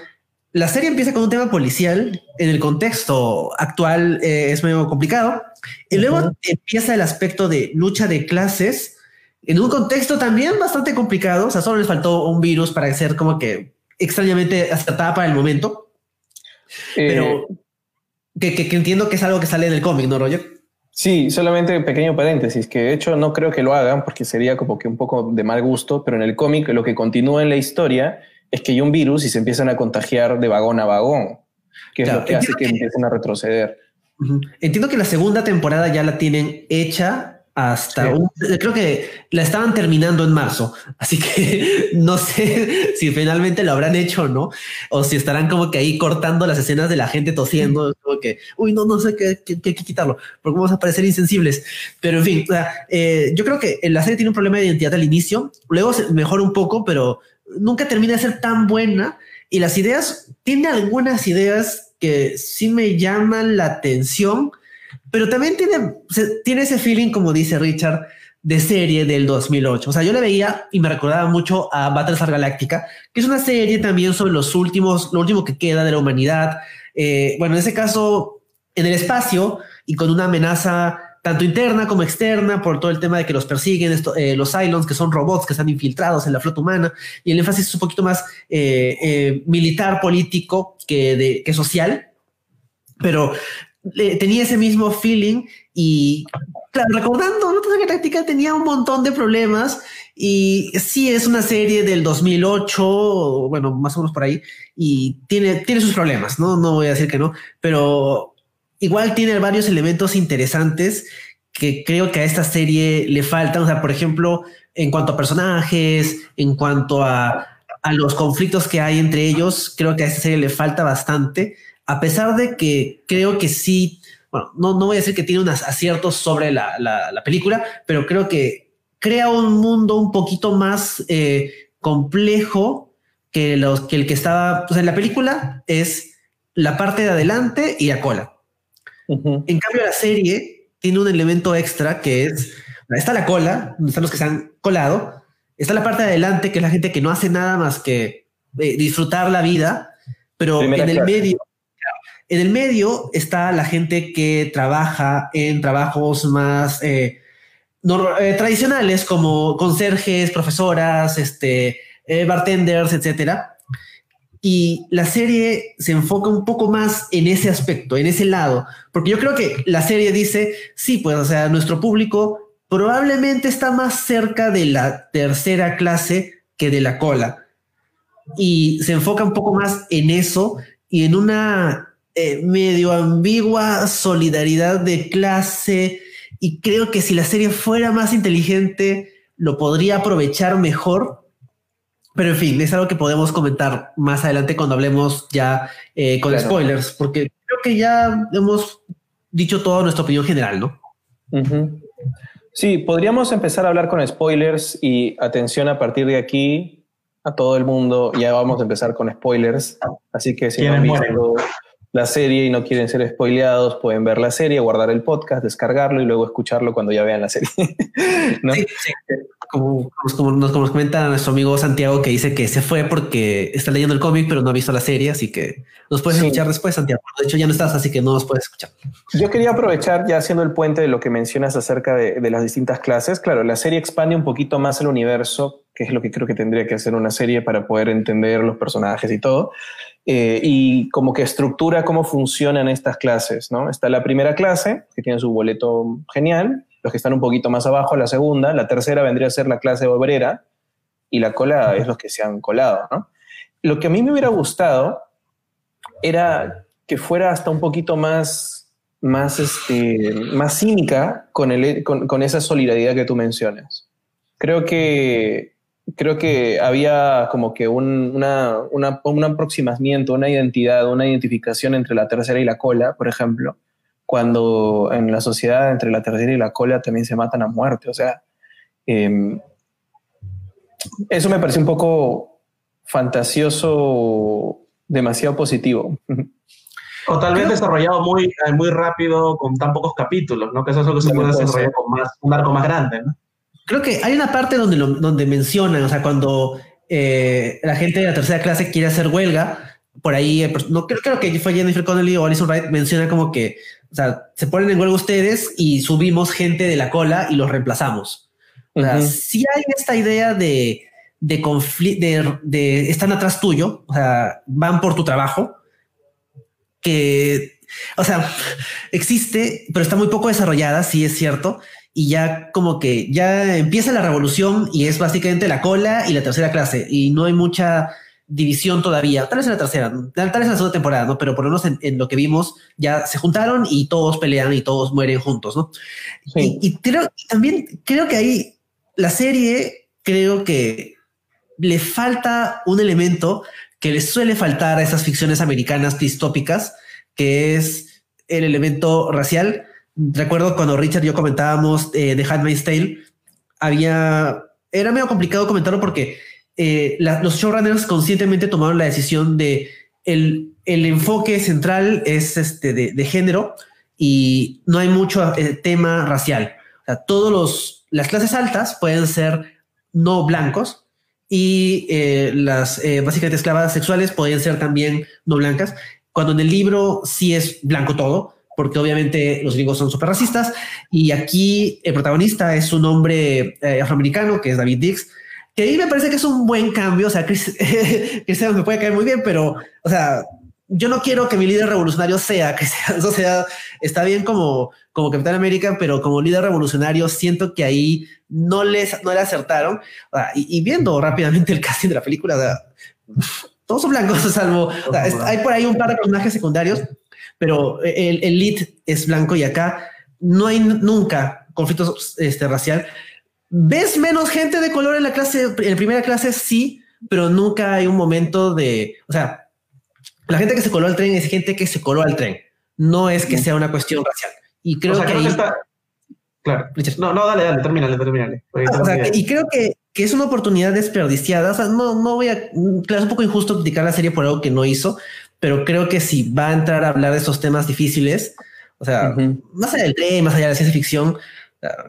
la serie empieza con un tema policial, en el contexto actual eh, es medio complicado, y luego empieza el aspecto de lucha de clases, en un contexto también bastante complicado, o sea, solo les faltó un virus para ser como que extrañamente acertada para el momento. Pero eh, que, entiendo que es algo que sale del cómic, ¿no, Roger? Sí, solamente un pequeño paréntesis, que de hecho no creo que lo hagan porque sería como que un poco de mal gusto, pero en el cómic lo que continúa en la historia es que hay un virus y se empiezan a contagiar de vagón a vagón, que es lo que hace que, que empiecen a retroceder. Entiendo que la segunda temporada ya la tienen hecha hasta creo que la estaban terminando en marzo, así que no sé si finalmente lo habrán hecho o no, o si estarán como que ahí cortando las escenas de la gente tosiendo, como que, uy, no, no sé qué, qué, quitarlo, porque vamos a parecer insensibles. Pero en fin, eh, yo creo que la serie tiene un problema de identidad al inicio, luego se mejora un poco, pero nunca termina de ser tan buena y las ideas, tiene algunas ideas que sí me llaman la atención, pero también tiene, tiene ese feeling, como dice Richard, de serie del 2008. O sea, yo le veía y me recordaba mucho a Battlestar Galactica, que es una serie también sobre los últimos, lo último que queda de la humanidad. Eh, bueno, en ese caso, en el espacio y con una amenaza tanto interna como externa por todo el tema de que los persiguen esto, eh, los Cylons, que son robots que están infiltrados en la flota humana, y el énfasis es un poquito más eh, militar, político que, de, que social. Pero tenía ese mismo feeling y claro, recordando, ¿no? que Táctica tenía un montón de problemas y sí es una serie del 2008, bueno, más o menos por ahí, y tiene, tiene sus problemas, ¿no? No voy a decir que no, pero igual tiene varios elementos interesantes que creo que a esta serie le faltan, o sea, por ejemplo, en cuanto a personajes, en cuanto a, los conflictos que hay entre ellos, creo que a esta serie le falta bastante a pesar de que creo que sí, bueno, no, no voy a decir que tiene unos aciertos sobre la, la, película, pero creo que crea un mundo un poquito más eh, complejo que, los, que el que estaba pues en la película es la parte de adelante y la cola. En cambio, la serie tiene un elemento extra que es, está la cola, donde están los que se han colado, está la parte de adelante, que es la gente que no hace nada más que eh, disfrutar la vida, pero en el medio en el medio está la gente que trabaja en trabajos más eh, eh, tradicionales como conserjes, profesoras, este, eh, bartenders, etcétera. Y la serie se enfoca un poco más en ese aspecto, en ese lado, porque yo creo que la serie dice, sí, pues, o sea, nuestro público probablemente está más cerca de la tercera clase que de la cola. Y se enfoca un poco más en eso y en una eh, medio ambigua solidaridad de clase y creo que si la serie fuera más inteligente lo podría aprovechar mejor. Pero en fin, es algo que podemos comentar más adelante cuando hablemos ya eh, con spoilers, porque creo que ya hemos dicho toda nuestra opinión general, ¿no? Sí, podríamos empezar a hablar con spoilers y atención a partir de aquí a todo el mundo, ya vamos a empezar con spoilers, así que si no han visto la serie y no quieren ser spoileados, pueden ver la serie, guardar el podcast, descargarlo y luego escucharlo cuando ya vean la serie. sí, sí como, nos, comenta nuestro amigo Santiago que dice que se fue porque está leyendo el cómic, pero no ha visto la serie, así que nos puedes escuchar después, Santiago. De hecho, ya no estás, así que no nos puedes escuchar. Yo quería aprovechar ya haciendo el puente de lo que mencionas acerca de, las distintas clases. Claro, la serie expande un poquito más el universo, que es lo que creo que tendría que hacer una serie para poder entender los personajes y todo. Eh, y como que estructura cómo funcionan estas clases, ¿no? Está la primera clase, que tiene su boleto genial, los que están un poquito más abajo, la segunda, la tercera vendría a ser la clase obrera y la cola es los que se han colado, ¿no? Lo que a mí me hubiera gustado era que fuera hasta un poquito más, más, este, más cínica con, el, con, esa solidaridad que tú mencionas. Creo que, creo que había como que un, una, un aproximamiento, una identidad, una identificación entre la tercera y la cola, por ejemplo, cuando en la sociedad entre la tercera y la cola también se matan a muerte. O sea, em, eso me parece un poco fantasioso, demasiado positivo. O tal vez desarrollado muy, eh, muy rápido con tan pocos capítulos, ¿no? Que eso es lo que se puede desarrollar con más, un arco más grande, ¿no? Creo que hay una parte donde, donde mencionan, o sea, cuando eh, la gente de la tercera clase quiere hacer huelga, por ahí, eh, no creo, creo que fue Jennifer Connelly o Alison Wright, menciona como que o sea, se ponen en huelga ustedes y subimos gente de la cola y los reemplazamos. O sea, si hay esta idea de, de conflicto, de, están atrás tuyo, o sea, van por tu trabajo, que, o sea, existe, pero está muy poco desarrollada, sí es cierto, y ya como que ya empieza la revolución y es básicamente la cola y la tercera clase, y no hay mucha división todavía, tal vez en la tercera, tal vez en la segunda temporada, ¿no? Pero por lo menos en, lo que vimos, ya se juntaron y todos pelean y todos mueren juntos, ¿no? Y, creo, también creo que ahí la serie, creo que le falta un elemento que le suele faltar a esas ficciones americanas distópicas, que es el elemento racial. Recuerdo cuando Richard y yo comentábamos eh, de Handmaid's Tale, había, era medio complicado comentarlo porque eh, los showrunners conscientemente tomaron la decisión de el, el enfoque central es este de, género y no hay mucho eh, tema racial. O todos los las clases altas pueden ser no blancos y eh, las básicamente esclavas sexuales pueden ser también no blancas. Cuando en el libro sí es blanco todo, porque obviamente los gringos son súper racistas y aquí el protagonista es un hombre afroamericano que es David Dix que ahí me parece que es un buen cambio. O sea, Chris, me puede caer muy bien, pero, o sea, yo no quiero que mi líder revolucionario sea Cristian. O sea, está bien como, como Capitán América, pero como líder revolucionario siento que ahí no les no le acertaron. y, viendo rápidamente el casting de la película, todos son blancos, salvo hay por ahí un par de personajes secundarios, pero el, el lead es blanco y acá no hay nunca conflictos este, racial. ¿Ves menos gente de color en la clase, en primera clase? Sí, pero nunca hay un momento de, o sea, la gente que se coló al tren es gente que se coló al tren. No es que sea una cuestión racial. Y creo que, está... Claro. No, no, dale, dale, termínale, termínale. O sea, y creo que, que, es una oportunidad desperdiciada. O sea, no, no voy a, claro, es un poco injusto criticar la serie por algo que no hizo, pero creo que si va a entrar a hablar de esos temas difíciles, o sea, más allá del tren, más allá de la ciencia ficción,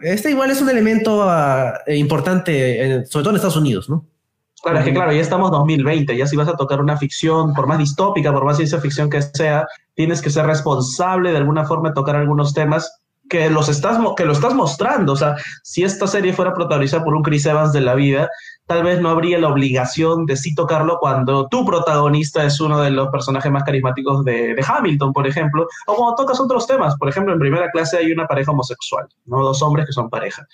este igual es un elemento ah, importante, sobre todo en Estados Unidos, ¿no? Claro, es que claro, ya estamos 2020, ya si vas a tocar una ficción, por más distópica, por más ciencia ficción que sea, tienes que ser responsable de alguna forma de tocar algunos temas que los estás que lo estás mostrando, o sea, si esta serie fuera protagonizada por un Chris Evans de la vida, tal vez no habría la obligación de sí tocarlo cuando tu protagonista es uno de los personajes más carismáticos de, Hamilton, por ejemplo, o cuando tocas otros temas. Por ejemplo, en primera clase hay una pareja homosexual, ¿no? dos hombres que son pareja.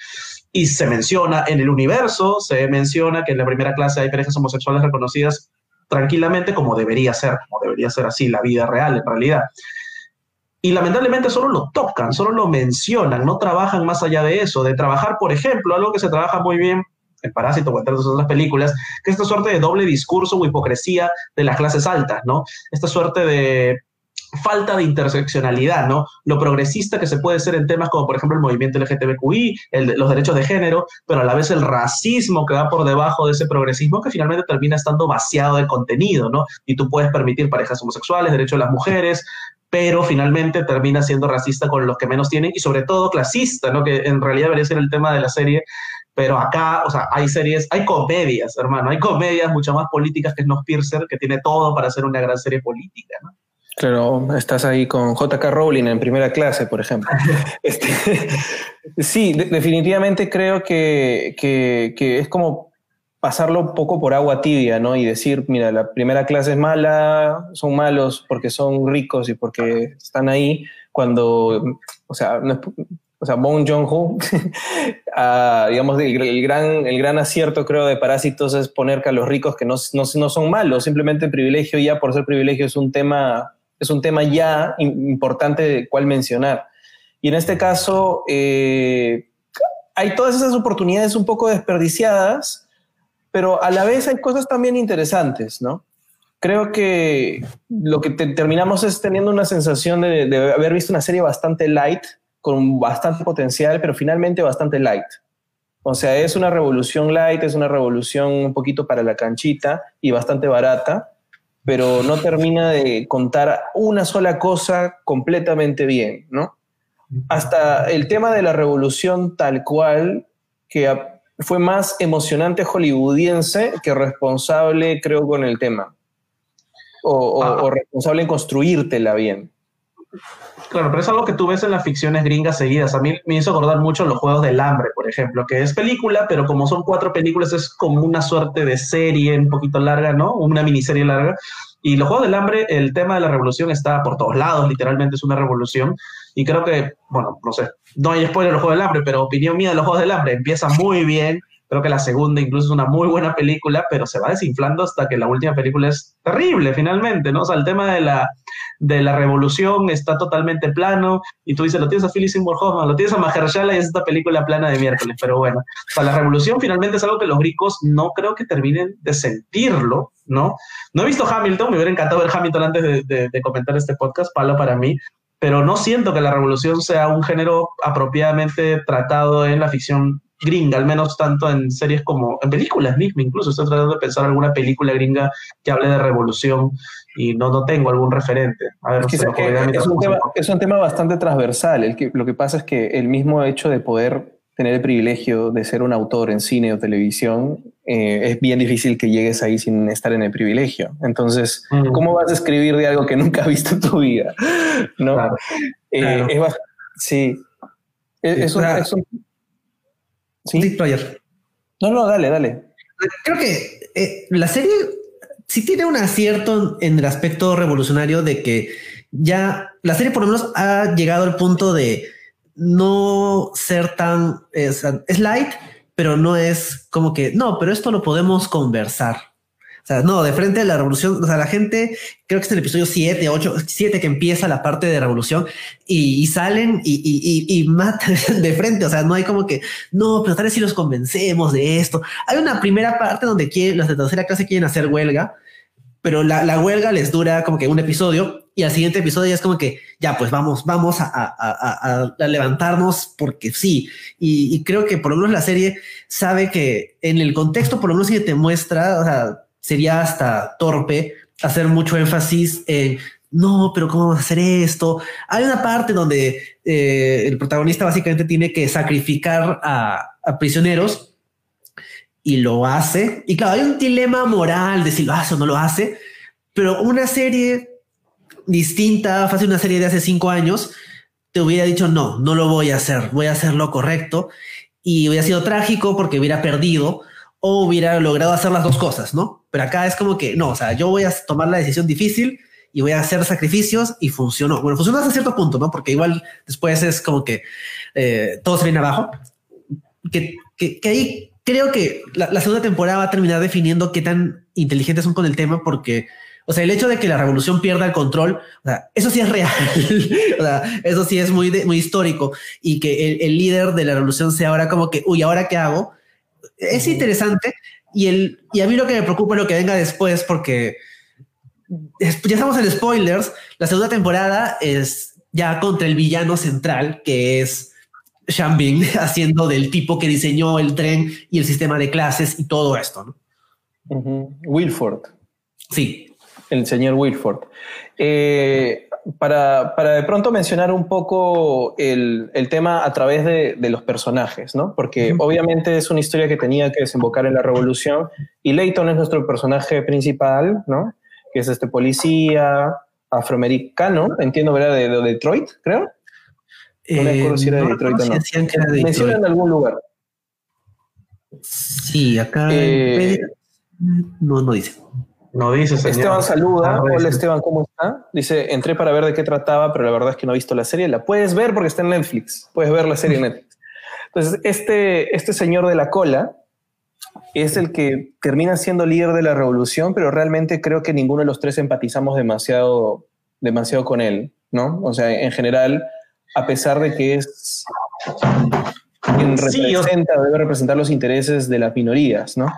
Y se menciona en el universo, se menciona que en la primera clase hay parejas homosexuales reconocidas tranquilamente como debería ser, como debería ser así la vida real en realidad. Y lamentablemente solo lo tocan, solo lo mencionan, no trabajan más allá de eso, de trabajar, por ejemplo, algo que se trabaja muy bien el Parásito o entre otras películas, que es esta suerte de doble discurso o hipocresía de las clases altas, ¿no? Esta suerte de falta de interseccionalidad, ¿no? Lo progresista que se puede ser en temas como, por ejemplo, el movimiento LGTBQI, el, los derechos de género, pero a la vez el racismo que va por debajo de ese progresismo que finalmente termina estando vaciado de contenido, ¿no? Y tú puedes permitir parejas homosexuales, derechos de las mujeres, pero finalmente termina siendo racista con los que menos tienen y sobre todo clasista, ¿no? Que en realidad debería ser el tema de la serie, pero acá, o sea, hay series, hay comedias, hermano, hay comedias mucho más políticas que Snowpiercer, que tiene todo para ser una gran serie política, ¿no? Claro, estás ahí con JK Rowling en primera clase, por ejemplo. Este, sí, definitivamente creo que, que, es como pasarlo un poco por agua tibia, ¿no? Y decir, mira, la primera clase es mala, son malos porque son ricos y porque están ahí, cuando, o sea, no o sea, Bong Joon-ho, ah, digamos, el, gran, el gran acierto, creo, de Parásitos es poner que a los ricos que no, no, no son malos, simplemente el privilegio ya por ser privilegio es un tema es un tema ya importante de cuál mencionar. Y en este caso, eh, hay todas esas oportunidades un poco desperdiciadas, pero a la vez hay cosas también interesantes, ¿no? Creo que lo que terminamos es teniendo una sensación de, de haber visto una serie bastante light, con bastante potencial, pero finalmente bastante light. O sea, es una revolución light, es una revolución un poquito para la canchita y bastante barata, pero no termina de contar una sola cosa completamente bien, ¿no? Hasta el tema de la revolución tal cual, que fue más emocionante hollywoodiense que responsable, creo, con el tema. O, ah. o responsable en construírtela bien. Claro, pero es algo que tú ves en las ficciones gringas seguidas. A mí me hizo acordar mucho los Juegos del Hambre, por ejemplo, que es película, pero como son cuatro películas, es como una suerte de serie un poquito larga, ¿no? Una miniserie larga. Y los Juegos del Hambre, el tema de la revolución está por todos lados, literalmente es una revolución. Y creo que, bueno, no sé, no hay spoiler de los Juegos del Hambre, pero opinión mía de los Juegos del Hambre, empieza muy bien, Creo que la segunda incluso es una muy buena película, pero se va desinflando hasta que la última película es terrible finalmente, ¿no? O sea, el tema de la, de la revolución está totalmente plano y tú dices, lo tienes a Philip Seymour Hoffman, lo tienes a Mahershala y es esta película plana de miércoles, pero bueno, o la revolución finalmente es algo que los ricos no creo que terminen de sentirlo, ¿no? No he visto Hamilton, me hubiera encantado ver Hamilton antes de, de comentar este podcast, palo para mí, pero no siento que la revolución sea un género apropiadamente tratado en la ficción gringa, al menos tanto en series como en películas mismas, incluso estoy tratando de pensar alguna película gringa que hable de revolución y no, no tengo algún referente. es, un tema, bastante transversal. El que, lo que pasa es que el mismo hecho de poder tener el privilegio de ser un autor en cine o televisión, eh, es bien difícil que llegues ahí sin estar en el privilegio. Entonces, mm. ¿cómo vas a escribir de algo que nunca has visto en tu vida? ¿No? Eh, sí. Es, un, ¿Sí? player. No, no, dale, dale. Creo que eh, la serie sí tiene un acierto en el aspecto revolucionario de que ya la serie por lo menos ha llegado al punto de no ser tan es light, pero no es como que no, pero esto lo podemos conversar. O sea, no, de frente a la revolución, o sea, la gente, creo que es el episodio 7, 8, 7 que empieza la parte de revolución y, salen y, y, y, matan de frente. O sea, no hay como que, no, pero tal vez si los convencemos de esto. Hay una primera parte donde quieren, los de tercera clase quieren hacer huelga, pero la, la huelga les dura como que un episodio y al siguiente episodio ya es como que ya pues vamos vamos a, a, a, levantarnos porque sí y, y, creo que por lo menos la serie sabe que en el contexto por lo menos que te muestra o sea sería hasta torpe hacer mucho énfasis en no, pero ¿cómo vamos a hacer esto? Hay una parte donde eh, el protagonista básicamente tiene que sacrificar a, prisioneros y lo hace. Y claro, hay un dilema moral de si lo hace o no lo hace, pero una serie distinta, fácil una serie de hace cinco años, te hubiera dicho no, no lo voy a hacer, voy a hacer lo correcto y hubiera sido trágico porque hubiera perdido o hubiera logrado hacer las dos cosas, ¿no? Pero acá es como que no, o sea, yo voy a tomar la decisión difícil y voy a hacer sacrificios y funcionó. Bueno, funcionó hasta cierto punto, ¿no? Porque igual después es como que eh, todo se viene abajo. Que, que, ahí creo que la, segunda temporada va a terminar definiendo qué tan inteligentes son con el tema, porque, o sea, el hecho de que la revolución pierda el control, o sea, eso sí es real, o sea, eso sí es muy, muy histórico y que el, el, líder de la revolución sea ahora como que, uy, ¿ahora qué hago? Es interesante, y, el, y a mí lo que me preocupa es lo que venga después, porque ya estamos en spoilers. La segunda temporada es ya contra el villano central, que es Shambin, haciendo del tipo que diseñó el tren y el sistema de clases y todo esto. ¿no? Wilford. Sí. El señor Wilford. Eh, para, para, de pronto mencionar un poco el, el tema a través de, de, los personajes, ¿no? Porque obviamente es una historia que tenía que desembocar en la revolución y Leighton es nuestro personaje principal, ¿no? Que es este policía afroamericano, entiendo, ¿verdad? De, de Detroit, creo. No me acuerdo si era de Detroit o no. Menciona en algún lugar. Sí, acá eh, no, no dice. No dice, señor. Esteban saluda. Hola Esteban, ¿cómo está? Dice, entré para ver de qué trataba, pero la verdad es que no he visto la serie. La puedes ver porque está en Netflix. Puedes ver la serie en Netflix. Entonces, este, este señor de la cola es el que termina siendo líder de la revolución, pero realmente creo que ninguno de los tres empatizamos demasiado, demasiado con él, ¿no? O sea, en general, a pesar de que es quien representa, debe representar los intereses de las minorías, ¿no?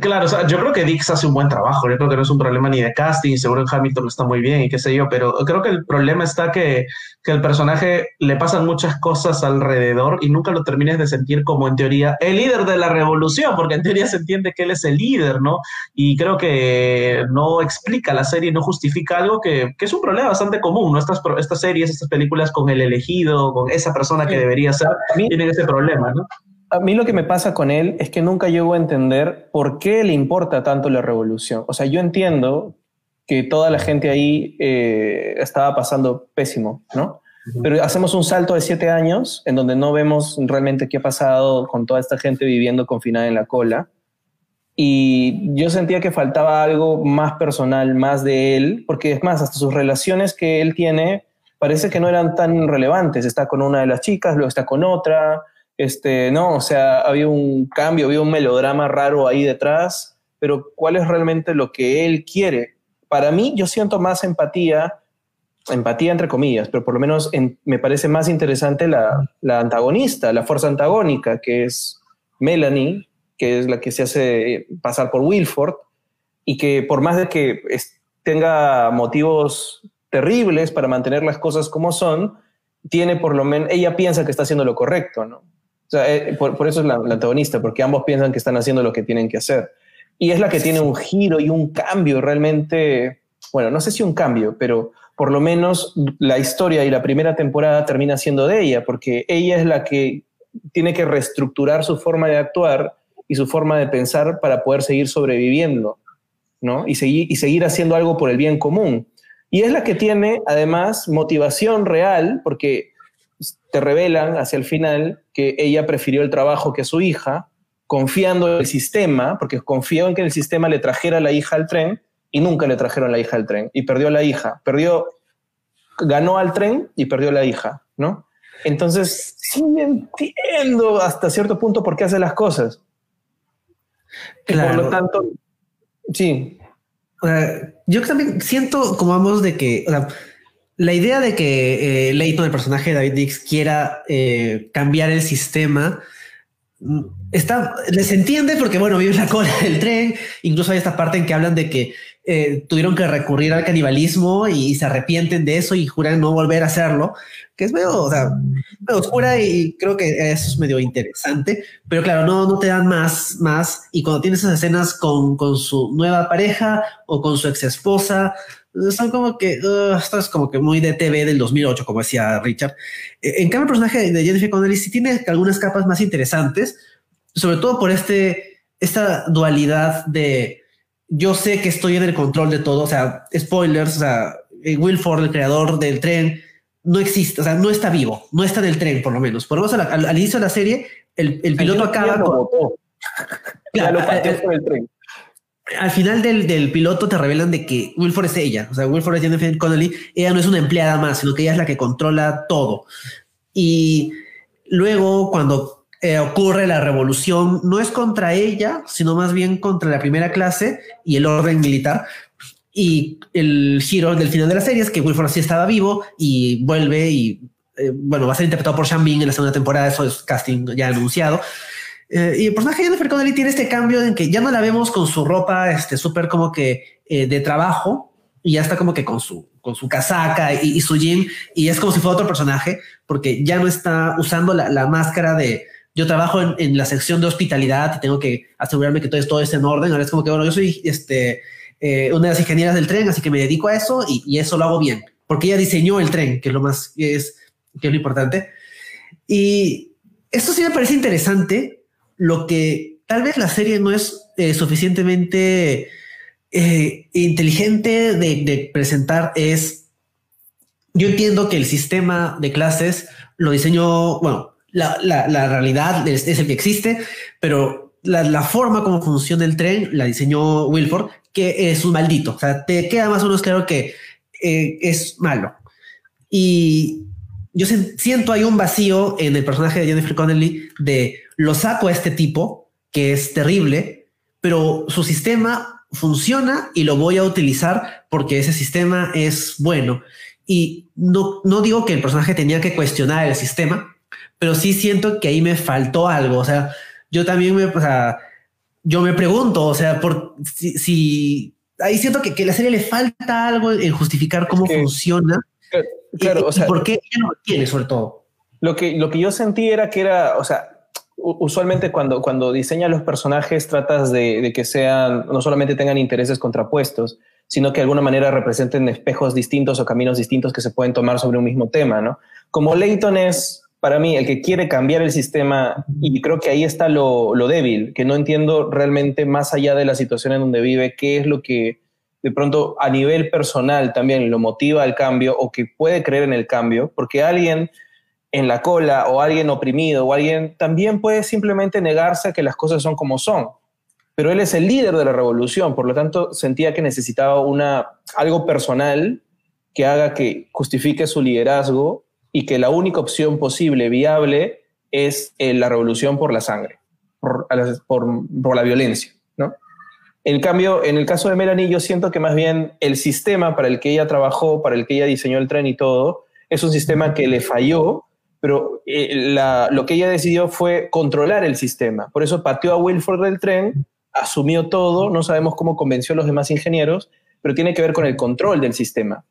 Claro, o sea, yo creo que Dix hace un buen trabajo. Yo creo que no es un problema ni de casting, seguro en Hamilton está muy bien y qué sé yo, pero creo que el problema está que, que el personaje le pasan muchas cosas alrededor y nunca lo termines de sentir como en teoría el líder de la revolución, porque en teoría se entiende que él es el líder, ¿no? Y creo que no explica la serie, no justifica algo que, que es un problema bastante común, ¿no? Estas, estas series, estas películas con el elegido, con esa persona que debería ser, tienen ese problema, ¿no? A mí lo que me pasa con él es que nunca llego a entender por qué le importa tanto la revolución. O sea, yo entiendo que toda la gente ahí eh, estaba pasando pésimo, ¿no? Pero hacemos un salto de siete años en donde no vemos realmente qué ha pasado con toda esta gente viviendo confinada en la cola. Y yo sentía que faltaba algo más personal, más de él, porque es más, hasta sus relaciones que él tiene parece que no eran tan relevantes. Está con una de las chicas, luego está con otra, este, no, o sea, había un cambio, había un melodrama raro ahí detrás, pero ¿cuál es realmente lo que él quiere? Para mí, yo siento más empatía, empatía entre comillas, pero por lo menos me parece más interesante la, la, antagonista, la fuerza antagónica, que es Melanie, que es la que se hace pasar por Wilford, y que por más de que tenga motivos terribles para mantener las cosas como son, tiene por lo menos, ella piensa que está haciendo lo correcto, ¿no? Sea, eh, por, eso es la, antagonista, porque ambos piensan que están haciendo lo que tienen que hacer. Y es la que tiene un giro y un cambio realmente, bueno, no sé si un cambio, pero por lo menos la historia y la primera temporada termina siendo de ella, porque ella es la que tiene que reestructurar su forma de actuar y su forma de pensar para poder seguir sobreviviendo, ¿no? Y seguir, y seguir haciendo algo por el bien común. Y es la que tiene, además, motivación real, porque te revelan hacia el final que ella prefirió el trabajo que su hija, confiando en el sistema, porque confió en que el sistema le trajera a la hija al tren y nunca le trajeron la hija al tren y perdió a la hija, perdió, ganó al tren y perdió a la hija, ¿no? Entonces, sí entiendo hasta cierto punto por qué hace las cosas. Por lo tanto, sí. yo también siento como vamos de que, la idea de que eh, Leighton, el personaje de David Dix, quiera eh, cambiar el sistema mm, está, les entiende porque, bueno, vive la cola del tren. Incluso hay esta parte en que hablan de que eh, tuvieron que recurrir al canibalismo y, se arrepienten de eso y juran no volver a hacerlo, que es medio, o sea, medio oscura y creo que eso es medio interesante. Pero claro, no, no te dan más, más. Y cuando tienes esas escenas con, con su nueva pareja o con su ex esposa, son como que esto es como que muy de TV del 2008, como decía Richard. E, en cambio, el personaje de Jennifer Connelly sí tiene algunas capas más interesantes, sobre todo por este, esta dualidad de yo sé que estoy en el control de todo. O sea, spoilers. O sea, eh, Will Ford, el creador del tren, no existe. O sea, no está vivo, no está en el tren, por lo menos. Por lo menos al, inicio de la serie, el, el piloto acaba con. Claro, lo el tren al final del, del, piloto te revelan de que Wilford es ella, o sea, Wilford es Jennifer Connelly, ella no es una empleada más, sino que ella es la que controla todo. Y luego cuando eh, ocurre la revolución, no es contra ella, sino más bien contra la primera clase y el orden militar. Y el giro del final de la serie es que Wilford sí estaba vivo y vuelve y, eh, bueno, va a ser interpretado por Sean Bean en la segunda temporada, eso es casting ya anunciado. Eh, y el personaje de Jennifer Connelly tiene este cambio en que ya no la vemos con su ropa, este, súper como que eh, de trabajo, y ya está como que con su, con su casaca y, su jean, y es como si fuera otro personaje, porque ya no está usando la, máscara de yo trabajo en, la sección de hospitalidad y tengo que asegurarme que todo, todo esté en orden. Ahora es como que, bueno, yo soy este, eh, una de las ingenieras del tren, así que me dedico a eso y, y, eso lo hago bien, porque ella diseñó el tren, que es lo más, es, que es lo importante. Y esto sí me parece interesante lo que tal vez la serie no es eh, suficientemente eh, inteligente de, presentar es, yo entiendo que el sistema de clases lo diseñó, bueno, la, realidad es, el que existe, pero la, forma como funciona el tren la diseñó Wilford, que es un maldito. O sea, te queda más o menos claro que eh, es malo. Y yo siento hay un vacío en el personaje de Jennifer Connelly de lo saco a este tipo, que es terrible, pero su sistema funciona y lo voy a utilizar porque ese sistema es bueno. Y no, no digo que el personaje tenía que cuestionar el sistema, pero sí siento que ahí me faltó algo. O sea, yo también me, o sea, yo me pregunto, o sea, por si, ahí siento que, que la serie le falta algo en justificar cómo funciona. Claro, o sea, ¿por qué ella no lo tiene, sobre todo? Lo que, lo que yo sentí era que era, o sea, usualmente cuando, cuando diseñas los personajes tratas de, que sean, no solamente tengan intereses contrapuestos, sino que de alguna manera representen espejos distintos o caminos distintos que se pueden tomar sobre un mismo tema, ¿no? Como Leighton es, para mí, el que quiere cambiar el sistema, y creo que ahí está lo, lo débil, que no entiendo realmente más allá de la situación en donde vive, qué es lo que de pronto a nivel personal también lo motiva al cambio o que puede creer en el cambio, porque alguien en la cola o alguien oprimido o alguien también puede simplemente negarse a que las cosas son como son. Pero él es el líder de la revolución, por lo tanto sentía que necesitaba una, algo personal que haga que justifique su liderazgo y que la única opción posible, viable, es eh, la revolución por la sangre, por, por, la violencia. En cambio, en el caso de Melanie, yo siento que más bien el sistema para el que ella trabajó, para el que ella diseñó el tren y todo, es un sistema que le falló pero eh, lo que ella decidió fue controlar el sistema. Por eso pateó a Wilford del tren, asumió todo, no sabemos cómo convenció a los demás ingenieros, pero tiene que ver con el control del sistema.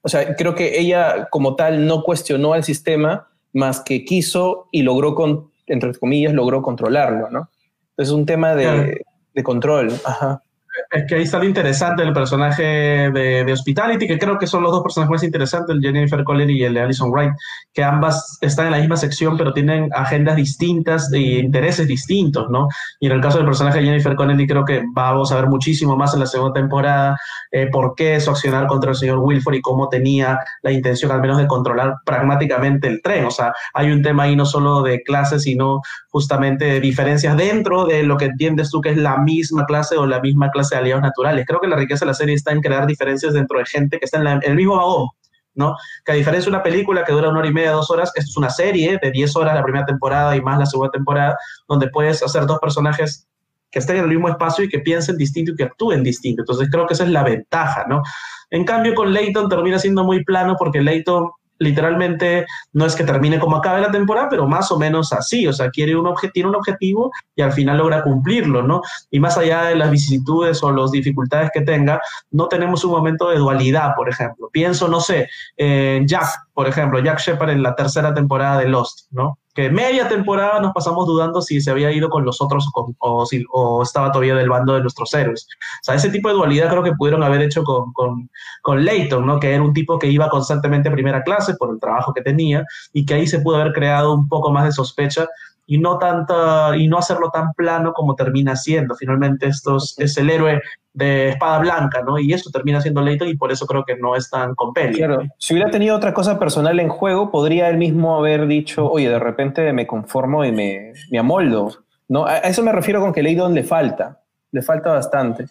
O sea, creo que ella como tal no cuestionó al sistema, más que quiso y logró, con, entre comillas, logró controlarlo, ¿no? Es un tema de, de control. Ajá es que ahí lo interesante del personaje de, de, Hospitality, que creo que son los dos personajes más interesantes, el Jennifer Connelly y el de Alison Wright, que ambas están en la misma sección, pero tienen agendas distintas e intereses distintos, ¿no? Y en el caso del personaje de Jennifer Connelly, creo que vamos a ver muchísimo más en la segunda temporada eh, por qué su accionar contra el señor Wilford y cómo tenía la intención al menos de controlar pragmáticamente el tren. O sea, hay un tema ahí no solo de clases, sino justamente de diferencias dentro de lo que entiendes tú que es la misma clase o la misma clase de aliados naturales. Creo que la riqueza de la serie está en crear diferencias dentro de gente que está en, el mismo vagón, ¿no? Que a diferencia de una película que dura una hora y media, dos horas, esto es una serie de 10 horas la primera temporada y más la segunda temporada, donde puedes hacer dos personajes que estén en el mismo espacio y que piensen distinto y que actúen distinto. Entonces creo que esa es la ventaja, ¿no? En cambio, con Leighton termina siendo muy plano porque Leighton literalmente no es que termine como acabe la temporada, pero más o menos así, o sea, quiere un tiene un objetivo y al final logra cumplirlo, ¿no? Y más allá de las vicisitudes o las dificultades que tenga, no tenemos un momento de dualidad, por ejemplo. Pienso, no sé, en Jack, por ejemplo, Jack Shepard en la tercera temporada de Lost, ¿no? Que media temporada nos pasamos dudando si se había ido con los otros o, si, o estaba todavía del bando de nuestros héroes. O sea, ese tipo de dualidad creo que pudieron haber hecho con, con, con Leighton, ¿no? que era un tipo que iba constantemente a primera clase por el trabajo que tenía y que ahí se pudo haber creado un poco más de sospecha y no tanta y no hacerlo tan plano como termina siendo. Finalmente esto es, el héroe de espada blanca, ¿no? Y eso termina siendo Leighton y por eso creo que no es tan compelling. Claro, si hubiera tenido otra cosa personal en juego, podría él mismo haber dicho, oye, de repente me conformo y me, me amoldo, ¿no? A eso me refiero con que Leighton le falta, le falta bastante.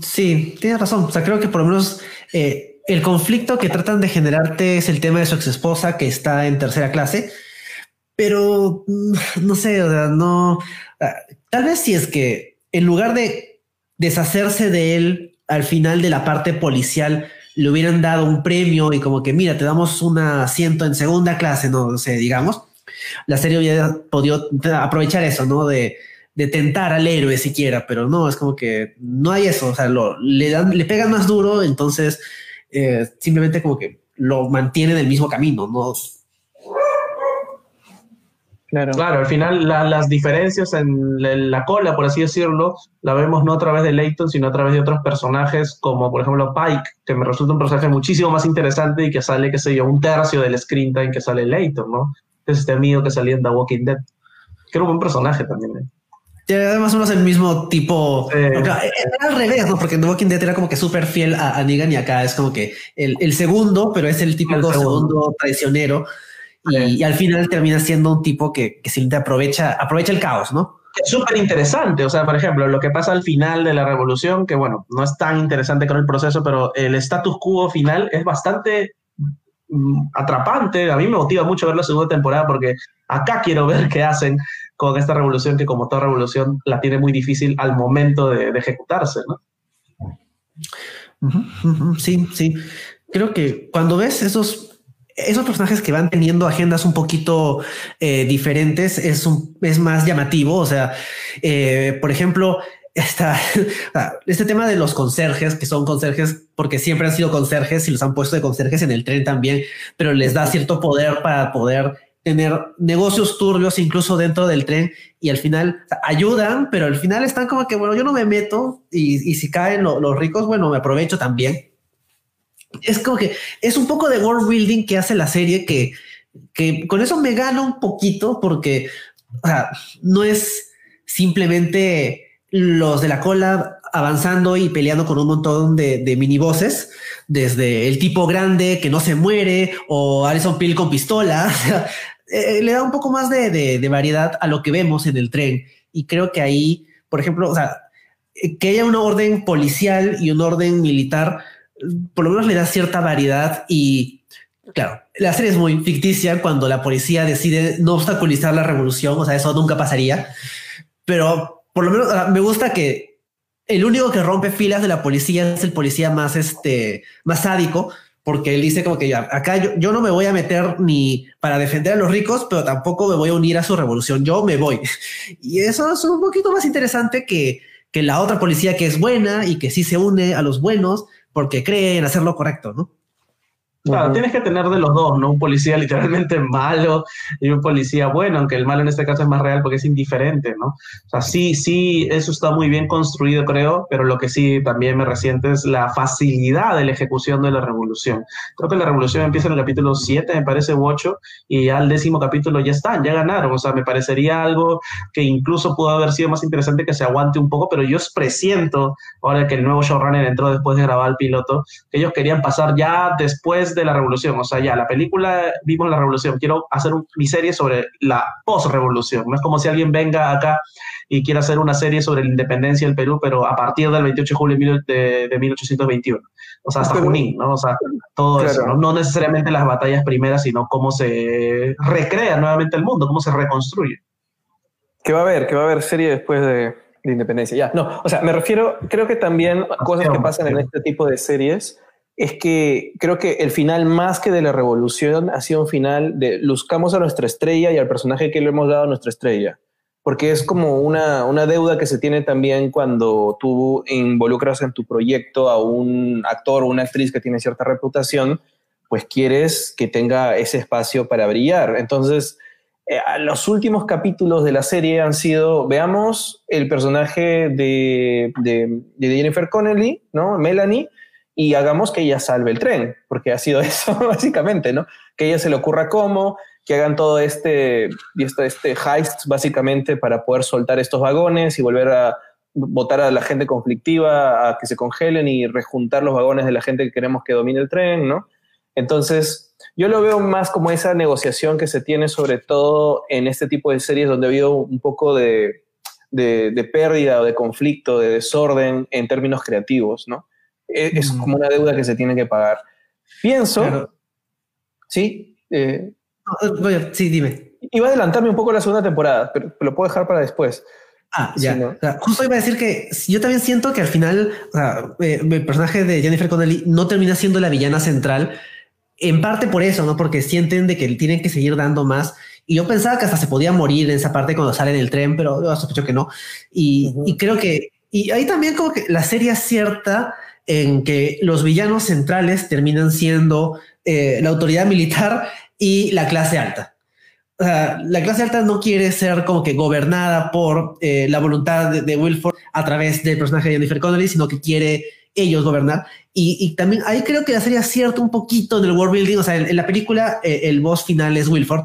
Sí, tienes razón. O sea, creo que por lo menos eh, el conflicto que tratan de generarte es el tema de su ex esposa que está en tercera clase pero mm, no sé, o sea, no. Ah, tal vez si es que en lugar de deshacerse de él al final de la parte policial, le hubieran dado un premio y como que, mira, te damos un asiento en segunda clase, no sé, digamos, la serie hubiera podido aprovechar eso, ¿no? De, de tentar al héroe siquiera, pero no, es como que no hay eso, o sea, lo, le, dan, le pegan más duro, entonces eh, simplemente como que lo mantiene en el mismo camino, ¿no? Claro. claro, al final las diferencias en la, cola, por así decirlo, la vemos no a través de Leighton, sino a través de otros personajes, como por ejemplo Pike, que me resulta un personaje muchísimo más interesante y que sale, qué sé yo, un tercio del screen time que sale Leighton, ¿no? Es este amigo que salía en The Walking Dead. Que era un buen personaje también. ¿eh? además uno es el mismo tipo. Era al revés, ¿no? Porque The Walking Dead era como que súper fiel a, Negan y acá es como que el, segundo, pero es el típico segundo. traicionero. Y, al final termina siendo un tipo que, que simplemente aprovecha, aprovecha el caos, ¿no? Es súper interesante. O sea, por ejemplo, lo que pasa al final de la revolución, que bueno, no es tan interesante con el proceso, pero el status quo final es bastante mm, atrapante. A mí me motiva mucho ver la segunda temporada porque acá quiero ver qué hacen con esta revolución que como toda revolución la tiene muy difícil al momento de, ejecutarse, ¿no? Sí, sí. Creo que cuando ves esos, esos personajes que van teniendo agendas un poquito eh, diferentes, es, es más llamativo. O sea, eh, por ejemplo, esta, este tema de los conserjes, que son conserjes porque siempre han sido conserjes y los han puesto de conserjes en el tren también, pero les da cierto poder para poder tener negocios turbios incluso dentro del tren y al final ayudan, pero al final están como que, bueno, yo no me meto y, si caen los ricos, bueno, me aprovecho también. Es como que es un poco de world building que hace la serie que, que con eso me gana un poquito porque no es simplemente los de la cola avanzando y peleando con un montón de, de mini desde el tipo grande que no se muere o Alison Peel con pistola. Eh, le da un poco más de, variedad a lo que vemos en el tren. Y creo que ahí, por ejemplo, o sea, que haya un orden policial y un orden militar, por lo menos le da cierta variedad y claro, la serie es muy ficticia cuando la policía decide no obstaculizar la revolución, o sea, eso nunca pasaría, pero por lo menos me gusta que el único que rompe filas de la policía es el policía más, este, más sádico, porque él dice como que ya, acá yo, no me voy a meter ni para defender a los ricos, pero tampoco me voy a unir a su revolución, yo me voy. Y eso es un poquito más interesante que, que la otra policía que es buena y que sí se une a los buenos porque cree en hacer lo correcto, ¿no? Claro, tienes que tener de los dos, ¿no? Un policía literalmente malo y un policía bueno, aunque el malo en este caso es más real porque es indiferente, ¿no? O sea, sí, sí, eso está muy bien construido, creo, pero lo que sí también me resiente es la facilidad de la ejecución de la revolución. Creo que la revolución empieza en el capítulo 7, me parece, u 8, y al décimo capítulo ya están, ya ganaron. O sea, me parecería algo que incluso pudo haber sido más interesante que se aguante un poco, pero yo presiento, ahora que el nuevo showrunner entró después de grabar el piloto, que ellos querían pasar ya después de la revolución. O sea, ya la película vimos la revolución. Quiero hacer mi serie sobre la post-revolución. No es como si alguien venga acá y quiera hacer una serie sobre la independencia del Perú, pero a partir del 28 de julio de, 1821. O sea, hasta Junín, ¿no? O sea, todo eso. ¿no? necesariamente las batallas primeras, sino cómo se recrea nuevamente el mundo, cómo se reconstruye. ¿Qué va a haber? ¿Qué va a haber serie después de, de independencia? Ya, no, o sea, me refiero, creo que también cosas que pasan en este tipo de series es que creo que el final más que de la revolución ha sido un final de luzcamos a nuestra estrella y al personaje que le hemos dado a nuestra estrella. Porque es como una, una deuda que se tiene también cuando tú involucras en tu proyecto a un actor o una actriz que tiene cierta reputación, pues quieres que tenga ese espacio para brillar. Entonces, eh, los últimos capítulos de la serie han sido, veamos el personaje de, de, de Jennifer Connelly, ¿no? Melanie, y hagamos que ella salve el tren, porque ha sido eso básicamente, ¿no? Que ella se le ocurra cómo, que hagan todo este, este, este heist básicamente para poder soltar estos vagones y volver a votar a la gente conflictiva, a que se congelen y rejuntar los vagones de la gente que queremos que domine el tren, ¿no? Entonces, yo lo veo más como esa negociación que se tiene sobre todo en este tipo de series donde ha habido un poco de, de, de pérdida o de conflicto, de desorden en términos creativos, ¿no? Es, mm. como una deuda que se tiene que pagar. Pienso, ¿sí? Eh, sí, dime. Iba a adelantarme un poco la segunda temporada, pero lo puedo dejar para después. Ah, ya. justo iba a decir que yo también siento que al final eh, el personaje de Jennifer Connelly no termina siendo la villana central, en parte por eso, ¿no? Porque sienten de que tienen que seguir dando más Y yo pensaba que hasta se podía morir en esa parte cuando sale en el tren, pero yo sospecho que no. Y, y creo que, y ahí también como que la serie acierta en que los villanos centrales terminan siendo eh, la autoridad militar y la clase alta. la clase alta no quiere ser como que gobernada por eh, la voluntad de, Wilford a través del personaje de Jennifer Connelly, sino que quiere ellos gobernar. Y, también ahí creo que la serie acierta un poquito en el world building. O sea, en, la película eh, el boss final es Wilford,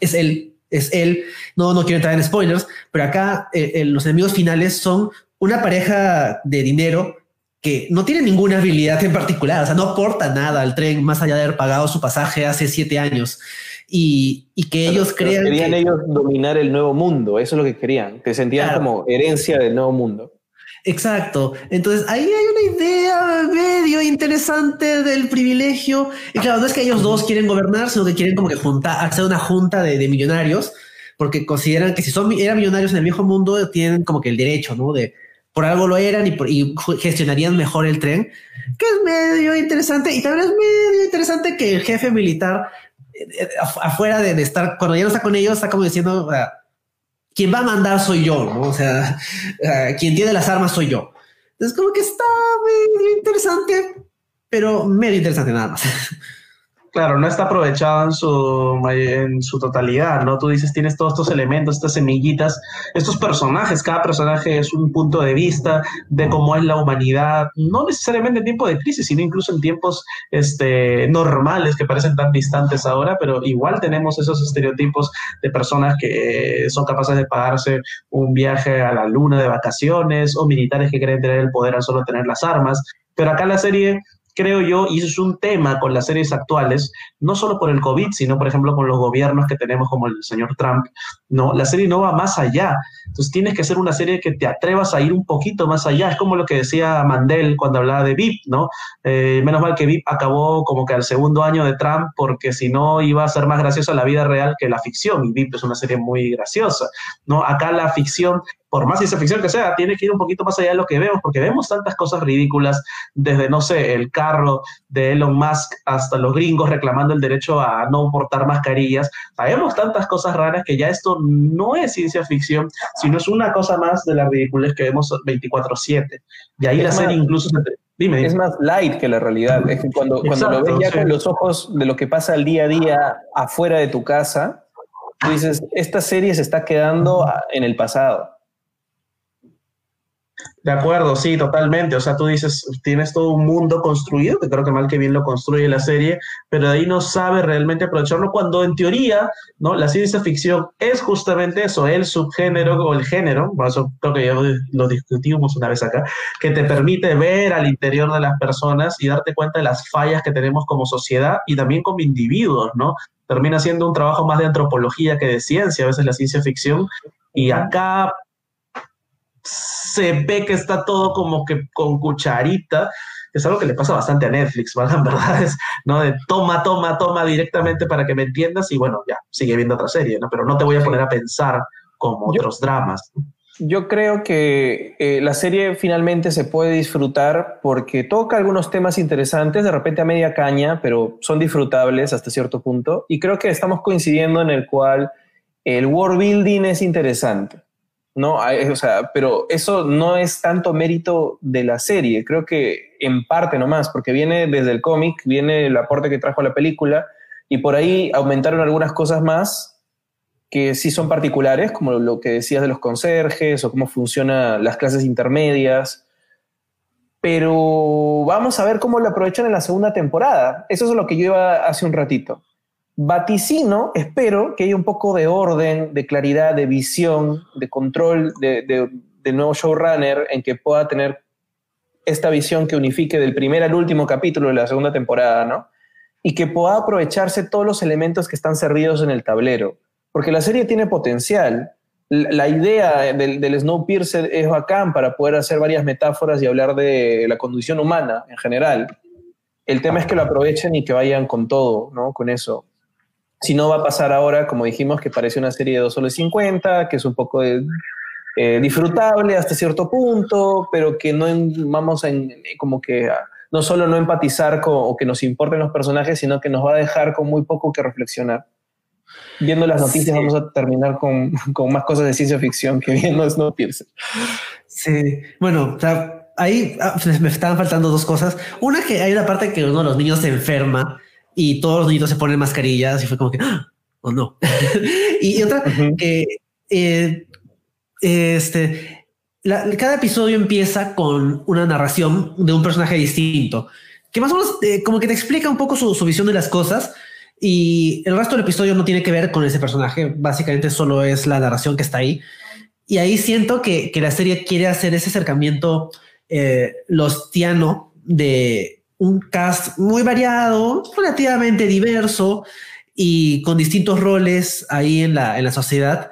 es él, es él. No, no quiero entrar en spoilers, pero acá los enemigos finales son una pareja de dinero que no tiene ninguna habilidad en particular, o sea, no aporta nada al tren más allá de haber pagado su pasaje hace siete años. Y, que ellos crean. Querían ellos dominar el nuevo mundo, eso es lo que querían, te sentían como herencia del nuevo mundo. Exacto. Entonces ahí hay una idea medio interesante del privilegio. Y claro, no es que ellos dos quieren gobernar, sino que quieren como que juntar, hacer una junta de, de millonarios, porque consideran que si son eran millonarios en el viejo mundo, tienen como que el derecho, ¿no? De, por algo lo eran y, gestionarían mejor el tren, que es medio interesante. Y también es medio interesante que el jefe militar, eh, eh, afuera de, estar, cuando ya no está con ellos, está como diciendo, quien va a mandar soy yo, ¿no? O sea, quien tiene las armas soy yo. Entonces, como que está medio interesante, pero medio interesante nada más. Claro, no está aprovechado en su, su totalidad, ¿no? Tú dices, tienes todos estos elementos, estas semillitas, estos personajes, cada personaje es un punto de vista de cómo es la humanidad, no necesariamente en tiempo de crisis, sino incluso en tiempos este, normales que parecen tan distantes ahora, pero igual tenemos esos estereotipos de personas que son capaces de pagarse un viaje a la luna de vacaciones o militares que quieren tener el poder al solo tener las armas. Pero acá la serie creo yo, y eso es un tema con las series actuales, no solo por el COVID, sino por ejemplo con los gobiernos que tenemos como el señor Trump, no, la serie no va más allá. Entonces tienes que hacer una serie que te atrevas a ir un poquito más allá. Es como lo que decía Mandel cuando hablaba de VIP, ¿no? Eh, menos mal que VIP acabó como que al segundo año de Trump, porque si no iba a ser más graciosa la vida real que la ficción. Y VIP es una serie muy graciosa, ¿no? Acá la ficción por más ciencia ficción que sea, tiene que ir un poquito más allá de lo que vemos, porque vemos tantas cosas ridículas, desde, no sé, el carro de Elon Musk hasta los gringos reclamando el derecho a no portar mascarillas. Vemos tantas cosas raras que ya esto no es ciencia ficción, sino es una cosa más de las ridiculez que vemos 24/7. Y ahí la serie incluso... Dime, Es más light que la realidad. Es que cuando, cuando lo ves ya con los ojos de lo que pasa el día a día afuera de tu casa, tú dices, esta serie se está quedando en el pasado. De acuerdo, sí, totalmente. O sea, tú dices, tienes todo un mundo construido, que creo que mal que bien lo construye la serie, pero de ahí no sabe realmente aprovecharlo cuando en teoría, ¿no? La ciencia ficción es justamente eso, el subgénero o el género, por eso creo que ya lo discutimos una vez acá, que te permite ver al interior de las personas y darte cuenta de las fallas que tenemos como sociedad y también como individuos, ¿no? Termina siendo un trabajo más de antropología que de ciencia, a veces la ciencia ficción. Y acá se ve que está todo como que con cucharita. Es algo que le pasa bastante a Netflix, ¿verdad? verdad es, ¿no? De toma, toma, toma directamente para que me entiendas y bueno, ya, sigue viendo otra serie, ¿no? Pero no te voy a poner a pensar como otros dramas. Yo creo que eh, la serie finalmente se puede disfrutar porque toca algunos temas interesantes, de repente a media caña, pero son disfrutables hasta cierto punto. Y creo que estamos coincidiendo en el cual el world building es interesante. ¿No? O sea, pero eso no es tanto mérito de la serie, creo que en parte nomás, porque viene desde el cómic, viene el aporte que trajo la película, y por ahí aumentaron algunas cosas más que sí son particulares, como lo que decías de los conserjes o cómo funcionan las clases intermedias. Pero vamos a ver cómo lo aprovechan en la segunda temporada. Eso es lo que yo iba hace un ratito. Vaticino, espero que haya un poco de orden, de claridad, de visión, de control de, nuevo showrunner en que pueda tener esta visión que unifique del primer al último capítulo de la segunda temporada, ¿no? Y que pueda aprovecharse todos los elementos que están servidos en el tablero. Porque la serie tiene potencial. La, idea del, del Snowpiercer es bacán para poder hacer varias metáforas y hablar de la condición humana en general. El tema es que lo aprovechen y que vayan con todo, ¿no? Con eso. Si no va a pasar ahora, como dijimos, que parece una serie de 2 soles 50, que es un poco eh, disfrutable hasta cierto punto, pero que no vamos en, como que no solo no empatizar con, o que nos importen los personajes, sino que nos va a dejar con muy poco que reflexionar. Viendo las noticias vamos a terminar con, con, más cosas de ciencia ficción que viendo Snowpiercer. Sí, bueno, o sea, ahí ah, me estaban faltando dos cosas. Una que hay una parte que uno de los niños se enferma y todos los niños se ponen mascarillas y fue como que, ¡Ah! o no. y otra que eh, este, cada episodio empieza con una narración de un personaje distinto, que más o menos eh, como que te explica un poco su, visión de las cosas y el resto del episodio no tiene que ver con ese personaje, básicamente solo es la narración que está ahí. Y ahí siento que, la serie quiere hacer ese acercamiento eh, lostiano de un cast muy variado, relativamente diverso y con distintos roles ahí en la, en la sociedad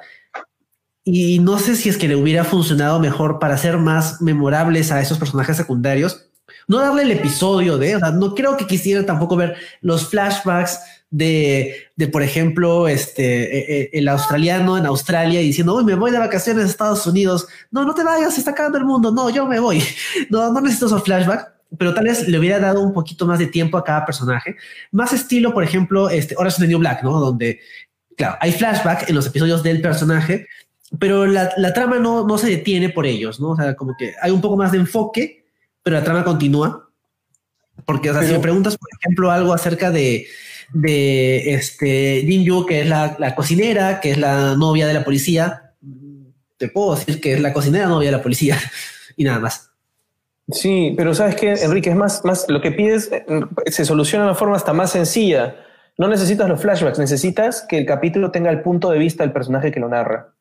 y no sé si es que le hubiera funcionado mejor para hacer más memorables a esos personajes secundarios. No darle el episodio de, o no creo que quisiera tampoco ver los flashbacks de, de por ejemplo, este, e, e, el australiano en Australia diciendo, Uy, me voy de vacaciones a Estados Unidos. No, no te vayas, se está acabando el mundo. No, yo me voy. No, no necesito esos flashbacks pero tal vez le hubiera dado un poquito más de tiempo a cada personaje. Más estilo, por ejemplo, este is the New Black, ¿no? Donde, claro, hay flashback en los episodios del personaje, pero la, la, trama no, no se detiene por ellos, ¿no? O sea, como que hay un poco más de enfoque, pero la trama continúa. Porque, o sea, si me preguntas, por ejemplo, algo acerca de, de este Jin que es la, la, cocinera, que es la novia de la policía, te puedo decir que es la cocinera novia de la policía y nada más. Sí, pero sabes que, Enrique, es más, más lo que pides eh, se soluciona de una forma hasta más sencilla. No necesitas los flashbacks, necesitas que el capítulo tenga el punto de vista del personaje que lo narra.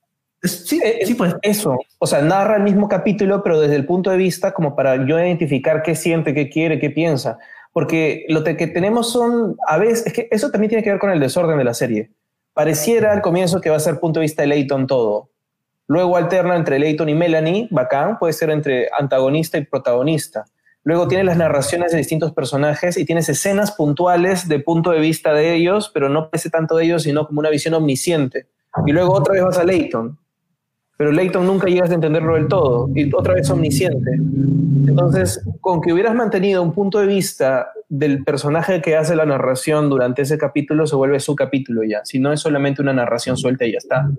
Sí, eh, sí, pues. Eso, o sea, narra el mismo capítulo, pero desde el punto de vista como para yo identificar qué siente, qué quiere, qué piensa. Porque lo que tenemos son, a veces, es que eso también tiene que ver con el desorden de la serie. Pareciera al comienzo que va a ser punto de vista de Leighton todo. Luego alterna entre Leighton y Melanie, bacán, puede ser entre antagonista y protagonista. Luego tiene las narraciones de distintos personajes y tienes escenas puntuales de punto de vista de ellos, pero no pese tanto de ellos, sino como una visión omnisciente. Y luego otra vez vas a Leighton pero Leighton nunca llegas a entenderlo del todo y otra vez omnisciente. Entonces, con que hubieras mantenido un punto de vista del personaje que hace la narración durante ese capítulo, se vuelve su capítulo ya. Si no es solamente una narración suelta y ya está.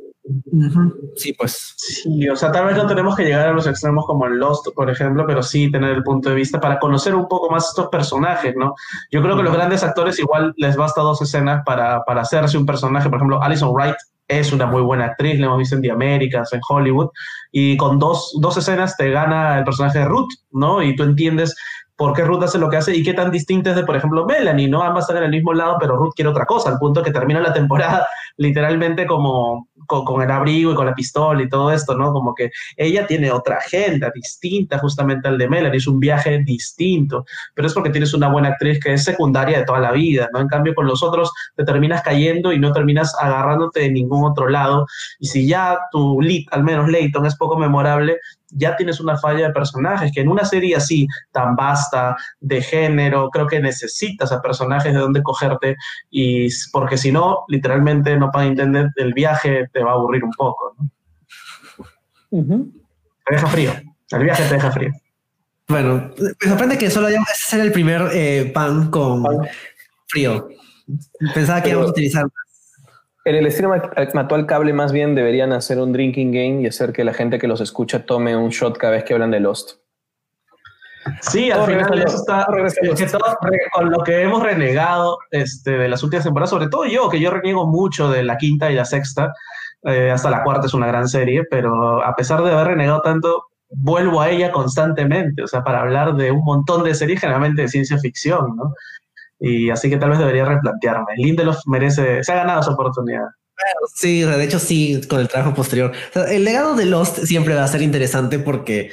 Sí, pues. Sí, o sea, tal vez no tenemos que llegar a los extremos como en Lost, por ejemplo, pero sí tener el punto de vista para conocer un poco más estos personajes, ¿no? Yo creo que los grandes actores igual les basta dos escenas para, para hacerse un personaje. Por ejemplo, Alison Wright es una muy buena actriz, la hemos visto en The Americas, en Hollywood, y con dos, dos escenas te gana el personaje de Ruth, ¿no? Y tú entiendes por qué Ruth hace lo que hace y qué tan distinta es de, por ejemplo, Melanie, ¿no? Ambas están en el mismo lado, pero Ruth quiere otra cosa, al punto que termina la temporada literalmente como con, el abrigo y con la pistola y todo esto, ¿no? Como que ella tiene otra agenda distinta justamente al de Melanie, es un viaje distinto, pero es porque tienes una buena actriz que es secundaria de toda la vida, ¿no? En cambio, con los otros te terminas cayendo y no terminas agarrándote de ningún otro lado. Y si ya tu lead, al menos Leighton, es poco memorable, ya tienes una falla de personajes, que en una serie así, tan vasta, de género, creo que necesitas a personajes de donde cogerte, y porque si no, literalmente no para entender el viaje te va a aburrir un poco. Te deja frío, el viaje te deja frío. Bueno, me sorprende que solo hayamos ser el primer eh, pan con frío. Pensaba que íbamos a utilizar en el estilo actual cable más bien deberían hacer un drinking game y hacer que la gente que los escucha tome un shot cada vez que hablan de Lost. Sí, al final eso está con lo que hemos renegado este, de las últimas temporadas, sobre todo yo, que yo reniego mucho de la quinta y la sexta, eh, hasta la cuarta es una gran serie, pero a pesar de haber renegado tanto, vuelvo a ella constantemente, o sea, para hablar de un montón de series, generalmente de ciencia ficción, ¿no? Y así que tal vez debería replantearme. Lindelof merece, se ha ganado esa oportunidad. Sí, de hecho sí, con el trabajo posterior. el legado de Lost siempre va a ser interesante porque,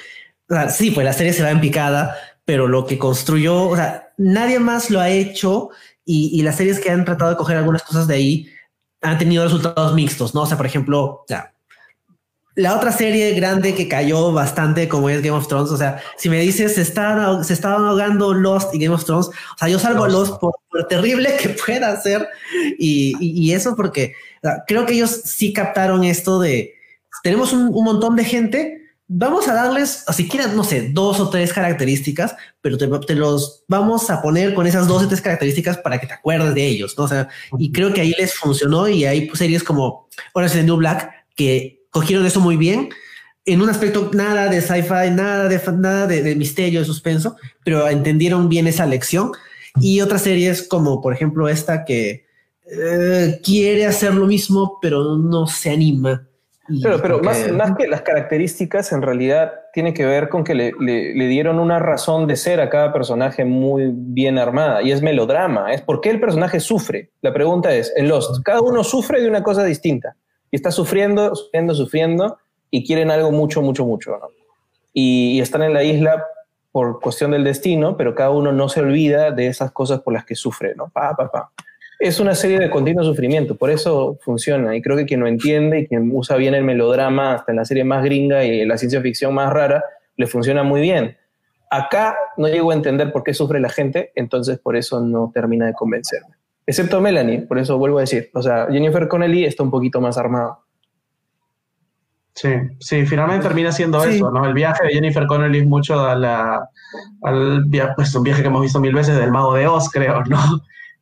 sí, pues la serie se va en picada, pero lo que construyó, o sea, nadie más lo ha hecho y, y las series que han tratado de coger algunas cosas de ahí han tenido resultados mixtos, ¿no? O sea, por ejemplo, o sea, la otra serie grande que cayó bastante como es Game of Thrones, o sea, si me dices se estaban, se estaban ahogando Lost y Game of Thrones, o sea, yo salgo Lost, por, lo terrible que pueda ser y, y, eso porque creo que ellos sí captaron esto de tenemos un, un, montón de gente, vamos a darles, siquiera, no sé, dos o tres características, pero te, los vamos a poner con esas dos o tres características para que te acuerdes de ellos, ¿no? O sea, y creo que ahí les funcionó y hay series como Orange de New Black que cogieron eso muy bien en un aspecto nada de sci-fi, nada de nada de, misterio, de suspenso, pero entendieron bien esa lección. Y otras series como, por ejemplo, esta que eh, quiere hacer lo mismo, pero no se anima. Pero, pero más, más que las características, en realidad tiene que ver con que le, le, dieron una razón de ser a cada personaje muy bien armada y es melodrama. Es por qué el personaje sufre. La pregunta es: en Lost, cada uno sufre de una cosa distinta y está sufriendo, sufriendo, sufriendo y quieren algo mucho, mucho, mucho. Y, están en la isla por cuestión del destino, pero cada uno no se olvida de esas cosas por las que sufre. ¿no? Pa, pa, pa es una serie de continuo sufrimiento, por eso funciona. Y creo que quien lo entiende y quien usa bien el melodrama, hasta en la serie más gringa y la ciencia ficción más rara, le funciona muy bien. Acá no llego a entender por qué sufre la gente, entonces por eso no termina de convencerme. Excepto Melanie, por eso vuelvo a decir. O sea, Jennifer Connelly está un poquito más armada. Sí, sí, finalmente termina siendo eso, ¿no? El viaje de Jennifer Connelly es mucho a la, al pues, un viaje que hemos visto mil veces del Mago de Oz, creo, ¿no?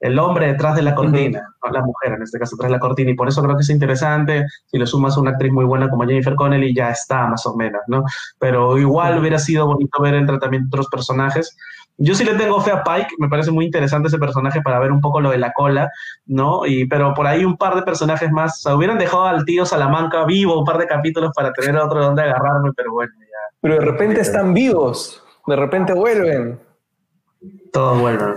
el hombre detrás de la cortina, no la mujer en este caso, detrás de la cortina, y por eso creo que es interesante, si le sumas a una actriz muy buena como Jennifer Connelly, ya está más o menos, ¿no? Pero igual hubiera sido bonito ver el tratamiento de otros personajes. Yo sí le tengo fe a Pike, me parece muy interesante ese personaje para ver un poco lo de la cola, ¿no? Y, pero por ahí un par de personajes más, o sea, hubieran dejado al tío Salamanca vivo un par de capítulos para tener otro donde agarrarme, pero bueno, ya. Pero de repente están vivos, de repente vuelven todo bueno.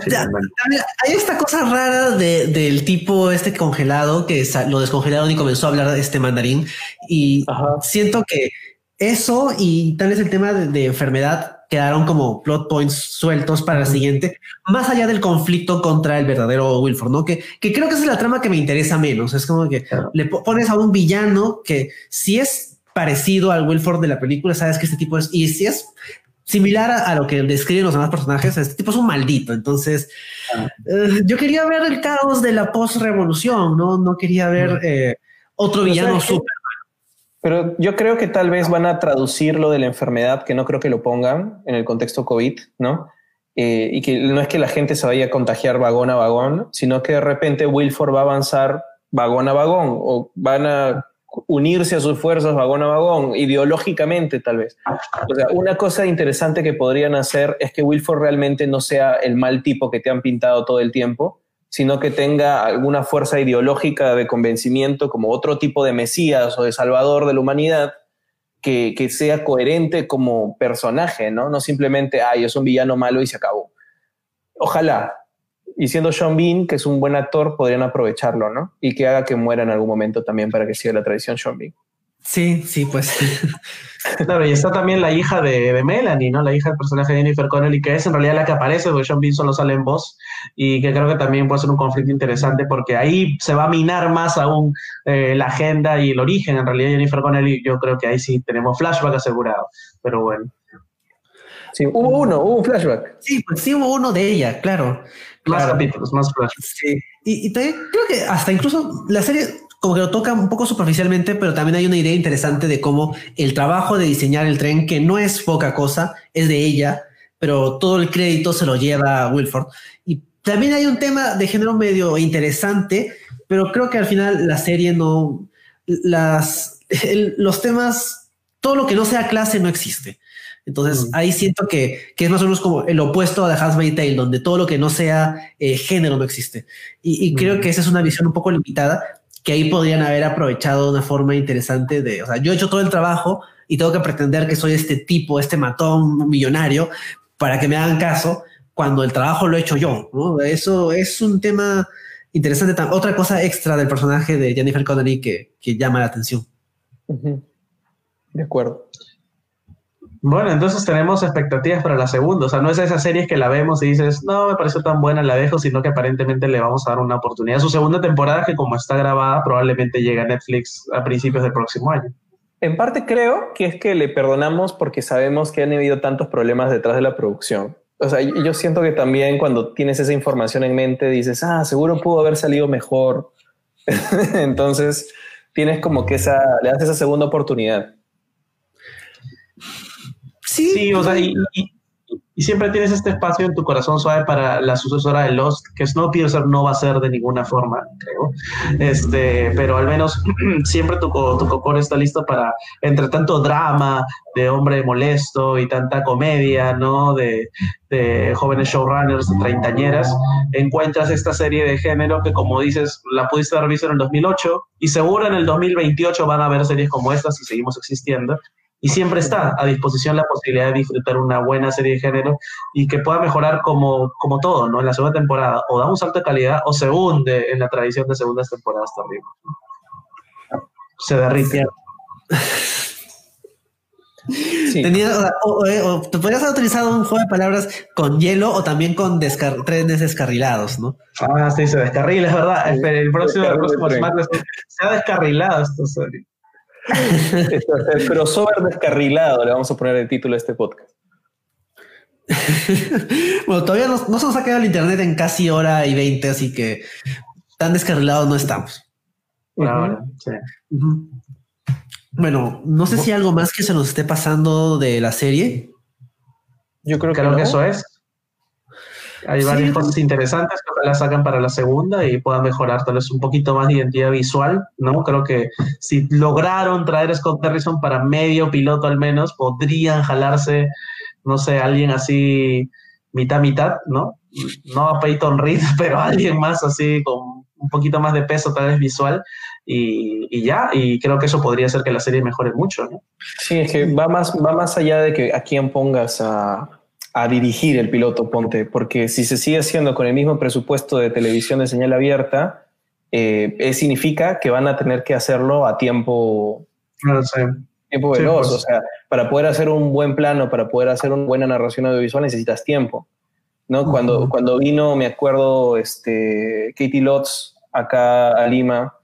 Hay esta cosa rara del tipo este congelado que lo descongelaron y comenzó a hablar de este mandarín. Y siento que eso y tal vez el tema de, enfermedad quedaron como plot points sueltos para la siguiente, más allá del conflicto contra el verdadero Wilford, ¿no? Que, que creo que esa es la trama que me interesa menos. Es como que le pones a un villano que si es parecido al Wilford de la película, sabes que este tipo es, y si es similar a, lo que describen los demás personajes, este tipo es un maldito. Entonces, eh, yo quería ver el caos de la post-revolución, ¿no? No quería ver eh, otro villano súper. Pero yo creo que tal vez van a traducir lo de la enfermedad, que no creo que lo pongan en el contexto COVID, ¿no? Eh, y que no es que la gente se vaya a contagiar vagón a vagón, sino que de repente Wilford va a avanzar vagón a vagón o van a unirse a sus fuerzas vagón a vagón, ideológicamente tal vez. O sea, una cosa interesante que podrían hacer es que Wilford realmente no sea el mal tipo que te han pintado todo el tiempo, sino que tenga alguna fuerza ideológica de convencimiento como otro tipo de Mesías o de Salvador de la humanidad, que, que sea coherente como personaje, ¿no? No simplemente, ay, es un villano malo y se acabó. Ojalá, y siendo Sean Bean, que es un buen actor, podrían aprovecharlo, ¿no? Y que haga que muera en algún momento también para que siga la tradición Sean Bean. Sí, sí, pues. claro, y está también la hija de, Melanie, ¿no? La hija del personaje de Jennifer Connelly, que es en realidad la que aparece, porque Sean Bean solo sale en voz, y que creo que también puede ser un conflicto interesante, porque ahí se va a minar más aún eh, la agenda y el origen. En realidad, Jennifer Connelly, yo creo que ahí sí tenemos flashback asegurado, pero bueno. Sí, hubo uno, hubo un flashback. Sí, pues sí hubo uno de ella, claro. Más capítulos, más flashbacks. Sí. Y, creo que hasta incluso la serie como que lo toca un poco superficialmente, pero también hay una idea interesante de cómo el trabajo de diseñar el tren, que no es poca cosa, es de ella, pero todo el crédito se lo lleva Wilford. Y también hay un tema de género medio interesante, pero creo que al final la serie no, las, los temas, todo lo que no sea clase no existe. Entonces ahí siento que, es más o menos como el opuesto a The Handmaid's Tale, donde todo lo que no sea eh, género no existe. Y, creo que esa es una visión un poco limitada, que ahí podrían haber aprovechado una forma interesante de, o sea, yo he hecho todo el trabajo y tengo que pretender que soy este tipo, este matón millonario, para que me hagan caso, cuando el trabajo lo he hecho yo. Eso es un tema interesante. Otra cosa extra del personaje de Jennifer Connelly que, llama la atención. De acuerdo. Bueno, entonces tenemos expectativas para la segunda. O sea, no es esa serie que la vemos y dices, no, me pareció tan buena, la dejo, sino que aparentemente le vamos a dar una oportunidad. Su segunda temporada, que como está grabada, probablemente llegue a Netflix a principios del próximo año. En parte creo que es que le perdonamos porque sabemos que han habido tantos problemas detrás de la producción. O sea, yo siento que también cuando tienes esa información en mente dices, ah, seguro pudo haber salido mejor. Entonces tienes como que esa, le das esa segunda oportunidad. Sí, sí o sea, y, siempre tienes este espacio en tu corazón suave para la sucesora de Lost, que Snowpiercer no va a ser de ninguna forma, creo. Este, pero al menos siempre tu, tu cocor está listo para, entre tanto drama de hombre molesto y tanta comedia, ¿no? De, de jóvenes showrunners, treintañeras, encuentras esta serie de género que, como dices, la pudiste haber visto en el 2008 y seguro en el 2028 van a haber series como estas si seguimos existiendo y siempre está a disposición la posibilidad de disfrutar una buena serie de género y que pueda mejorar como, como todo, ¿no? En la segunda temporada, o da un salto de calidad o se hunde en la tradición de segundas temporadas también. Se derrite. Sí. o, te podrías haber utilizado un juego de palabras con hielo o también con trenes descarrilados, ¿no? Ah, sí, se descarrila, es verdad. El, próximo, el próximo se ha descarrilado esto, sorry. El crossover descarrilado, le vamos a poner el título a este podcast. bueno, todavía no, se nos ha quedado el internet en casi hora y veinte, así que tan descarrilados no estamos. Bueno, no sé si algo más que se nos esté pasando de la serie. Yo creo, que, que eso es. Hay varias cosas interesantes que la sacan para la segunda y puedan mejorar tal vez un poquito más de identidad visual, ¿no? Creo que si lograron traer a Scott Harrison para medio piloto al menos, podrían jalarse, no sé, alguien así mitad mitad, ¿no? No a Peyton Reed, pero alguien más así con un poquito más de peso tal vez visual y, y, ya, y creo que eso podría hacer que la serie mejore mucho, ¿no? Sí, es que va más, va más allá de que a quién pongas a, a dirigir el piloto Ponte, porque si se sigue haciendo con el mismo presupuesto de televisión de señal abierta, eh, significa que van a tener que hacerlo a tiempo, tiempo veloz. Pues. O sea, para poder hacer un buen plano, para poder hacer una buena narración audiovisual necesitas tiempo. ¿no? cuando, cuando vino, me acuerdo, este, Katie Lotz acá a Lima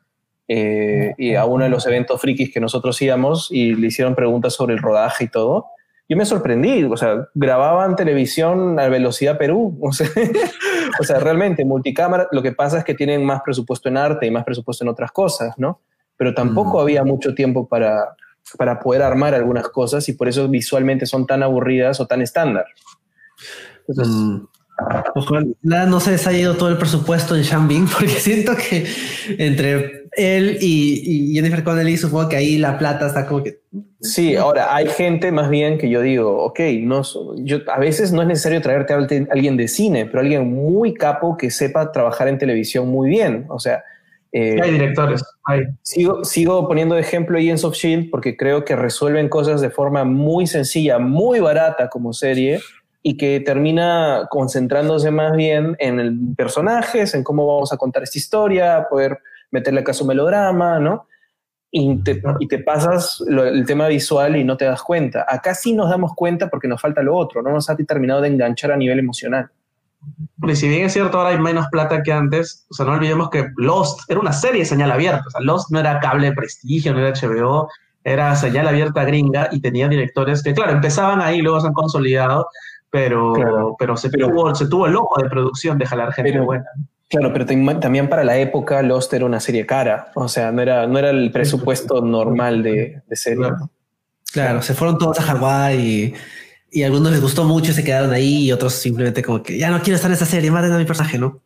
eh, y a uno de los eventos frikis que nosotros íbamos y le hicieron preguntas sobre el rodaje y todo yo me sorprendí, o sea, grababan televisión a velocidad Perú, o sea, o sea, realmente multicámara, lo que pasa es que tienen más presupuesto en arte y más presupuesto en otras cosas, ¿no? Pero tampoco mm. había mucho tiempo para, para poder armar algunas cosas y por eso visualmente son tan aburridas o tan estándar. Entonces, mm. Ojalá no se les haya ido todo el presupuesto en Shambing, porque siento que entre él y, y, Jennifer Connelly supongo que ahí la plata está como que... Sí, ahora hay gente más bien que yo digo, ok, no, yo, a veces no es necesario traerte a alguien de cine, pero alguien muy capo que sepa trabajar en televisión muy bien. O sea... Eh, hay directores. Hay. Sigo, sigo poniendo de ejemplo Agents of Shield porque creo que resuelven cosas de forma muy sencilla, muy barata como serie y que termina concentrándose más bien en el personajes, en cómo vamos a contar esta historia, poder meterle acá su melodrama, ¿no? Y te, y te pasas el tema visual y no te das cuenta. Acá sí nos damos cuenta porque nos falta lo otro, no nos ha terminado de enganchar a nivel emocional. Y si bien es cierto, ahora hay menos plata que antes, o sea, no olvidemos que Lost era una serie de señal abierta, o sea, Lost no era cable de prestigio, no era HBO, era señal abierta gringa y tenía directores que, claro, empezaban ahí, luego se han consolidado, pero, pero, se, tuvo, se tuvo el ojo de producción de jalar gente buena. Claro, pero también para la época Lost era una serie cara, o sea, no era, no era el presupuesto normal de, de serie. Claro. se fueron todos a Hawái y, a algunos les gustó mucho y se quedaron ahí y otros simplemente como que ya no quiero estar en esa serie, más de mi personaje, ¿no?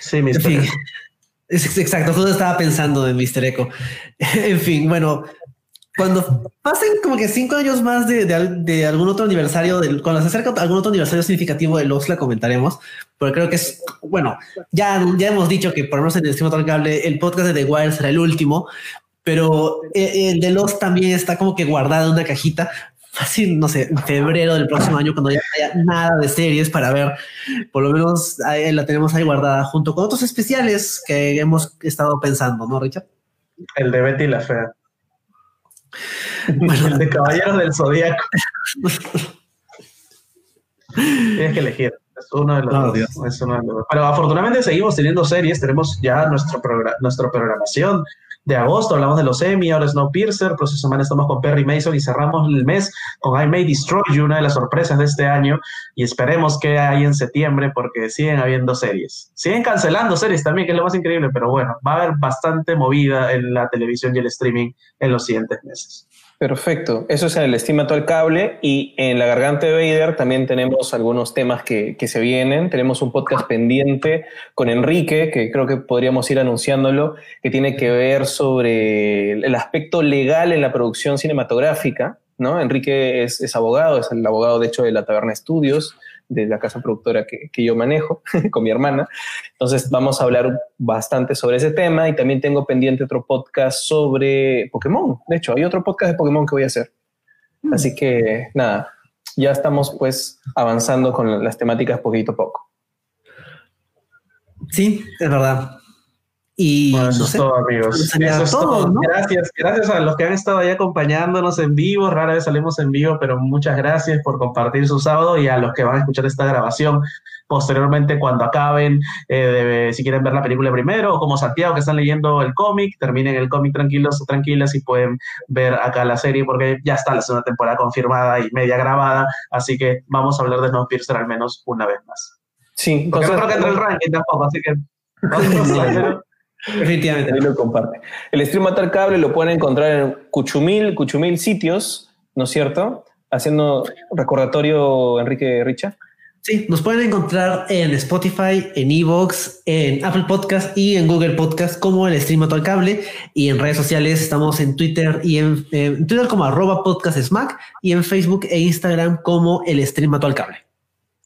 Sí, en fin, Exacto, justo estaba pensando en Mr. Echo. en fin, bueno, cuando pasen como que cinco años más de, de, algún otro aniversario, del, cuando se acerca algún otro aniversario significativo de Lost, la comentaremos, porque creo que es, bueno, ya, ya hemos dicho que por lo menos en el sistema cable el podcast de The Wire será el último, pero eh, el de Lost también está como que guardado en una cajita, fácil, no sé, en febrero del próximo año, cuando ya haya nada de series para ver, por lo menos la tenemos ahí guardada junto con otros especiales que hemos estado pensando, ¿no, Richard? El de Betty la Fea. Bueno, el de Caballeros del Zodíaco. Tienes que elegir. Es uno de los. Pero afortunadamente seguimos teniendo series. Tenemos ya nuestro nuestra programación de agosto. Hablamos de los Emmy, ahora Snowpiercer. Próxima semana estamos con Perry Mason y cerramos el mes con I May Destroy You, una de las sorpresas de este año. Y esperemos que hay en septiembre porque siguen habiendo series. Siguen cancelando series también, que es lo más increíble. Pero bueno, va a haber bastante movida en la televisión y el streaming en los siguientes meses. Perfecto. Eso es en el estimato al cable y en la garganta de Vader también tenemos algunos temas que, que, se vienen. Tenemos un podcast pendiente con Enrique, que creo que podríamos ir anunciándolo, que tiene que ver sobre el aspecto legal en la producción cinematográfica. ¿no? Enrique es, es abogado, es el abogado de hecho de la Taberna Estudios de la casa productora que, que, yo manejo con mi hermana. Entonces vamos a hablar bastante sobre ese tema y también tengo pendiente otro podcast sobre Pokémon. De hecho, hay otro podcast de Pokémon que voy a hacer. Mm. Así que nada, ya estamos pues avanzando con las temáticas poquito a poco. Sí, es verdad. Y eso es todo, amigos. Eso es todo. Gracias, gracias a los que han estado ahí acompañándonos en vivo. Rara vez salimos en vivo, pero muchas gracias por compartir su sábado y a los que van a escuchar esta grabación posteriormente cuando acaben, eh, si quieren ver la película primero, o como Santiago que están leyendo el cómic, terminen el cómic tranquilos o tranquilas y pueden ver acá la serie porque ya está la segunda temporada confirmada y media grabada, así que vamos a hablar de Snowpiercer al menos una vez más. Sí, porque no creo que entre el ranking tampoco, así que... Definitivamente. Ahí lo comparte. El stream Matar Cable lo pueden encontrar en Cuchumil, Cuchumil sitios, ¿no es cierto? Haciendo recordatorio, Enrique Richa. Sí, nos pueden encontrar en Spotify, en Evox, en Apple Podcast y en Google Podcast como el stream al cable. Y en redes sociales estamos en Twitter y en, Twitter como arroba podcast smack y en Facebook e Instagram como el stream al cable.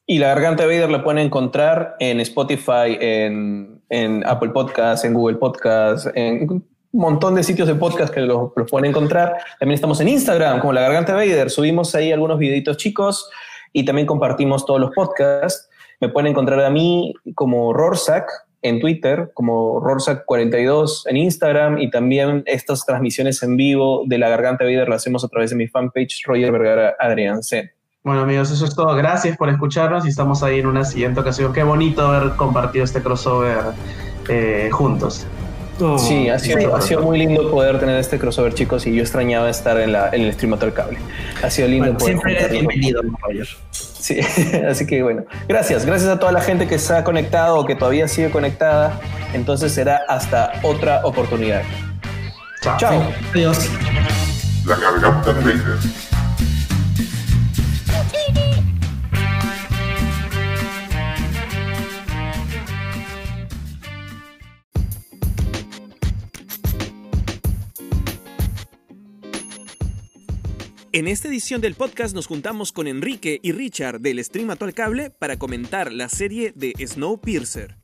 Y la garganta de Vader la pueden encontrar en Spotify, en, en Apple Podcast, en Google Podcast, en un montón de sitios de podcast que los, pueden encontrar. También estamos en Instagram como la garganta de Vader. Subimos ahí algunos videitos chicos y también compartimos todos los podcasts. Me pueden encontrar a mí como Rorsac en Twitter, como Rorsac42 en Instagram y también estas transmisiones en vivo de la garganta de Vader las hacemos a través de mi fanpage Roger Vergara Adrián C. Bueno amigos, eso es todo. Gracias por escucharnos y estamos ahí en una siguiente ocasión. Qué bonito haber compartido este crossover eh, juntos. Oh, sí, ha sido, ha sido, muy lindo poder tener este crossover, chicos, y yo extrañaba estar en, la, en el streamator cable. Ha sido lindo poder Siempre eres bienvenido, Roger. Sí, así que bueno, gracias. Gracias a toda la gente que se ha conectado o que todavía sigue conectada. Entonces será hasta otra oportunidad. Chao. Chao. Adiós. La En esta edición del podcast nos juntamos con Enrique y Richard del Stream al Cable para comentar la serie de Snowpiercer.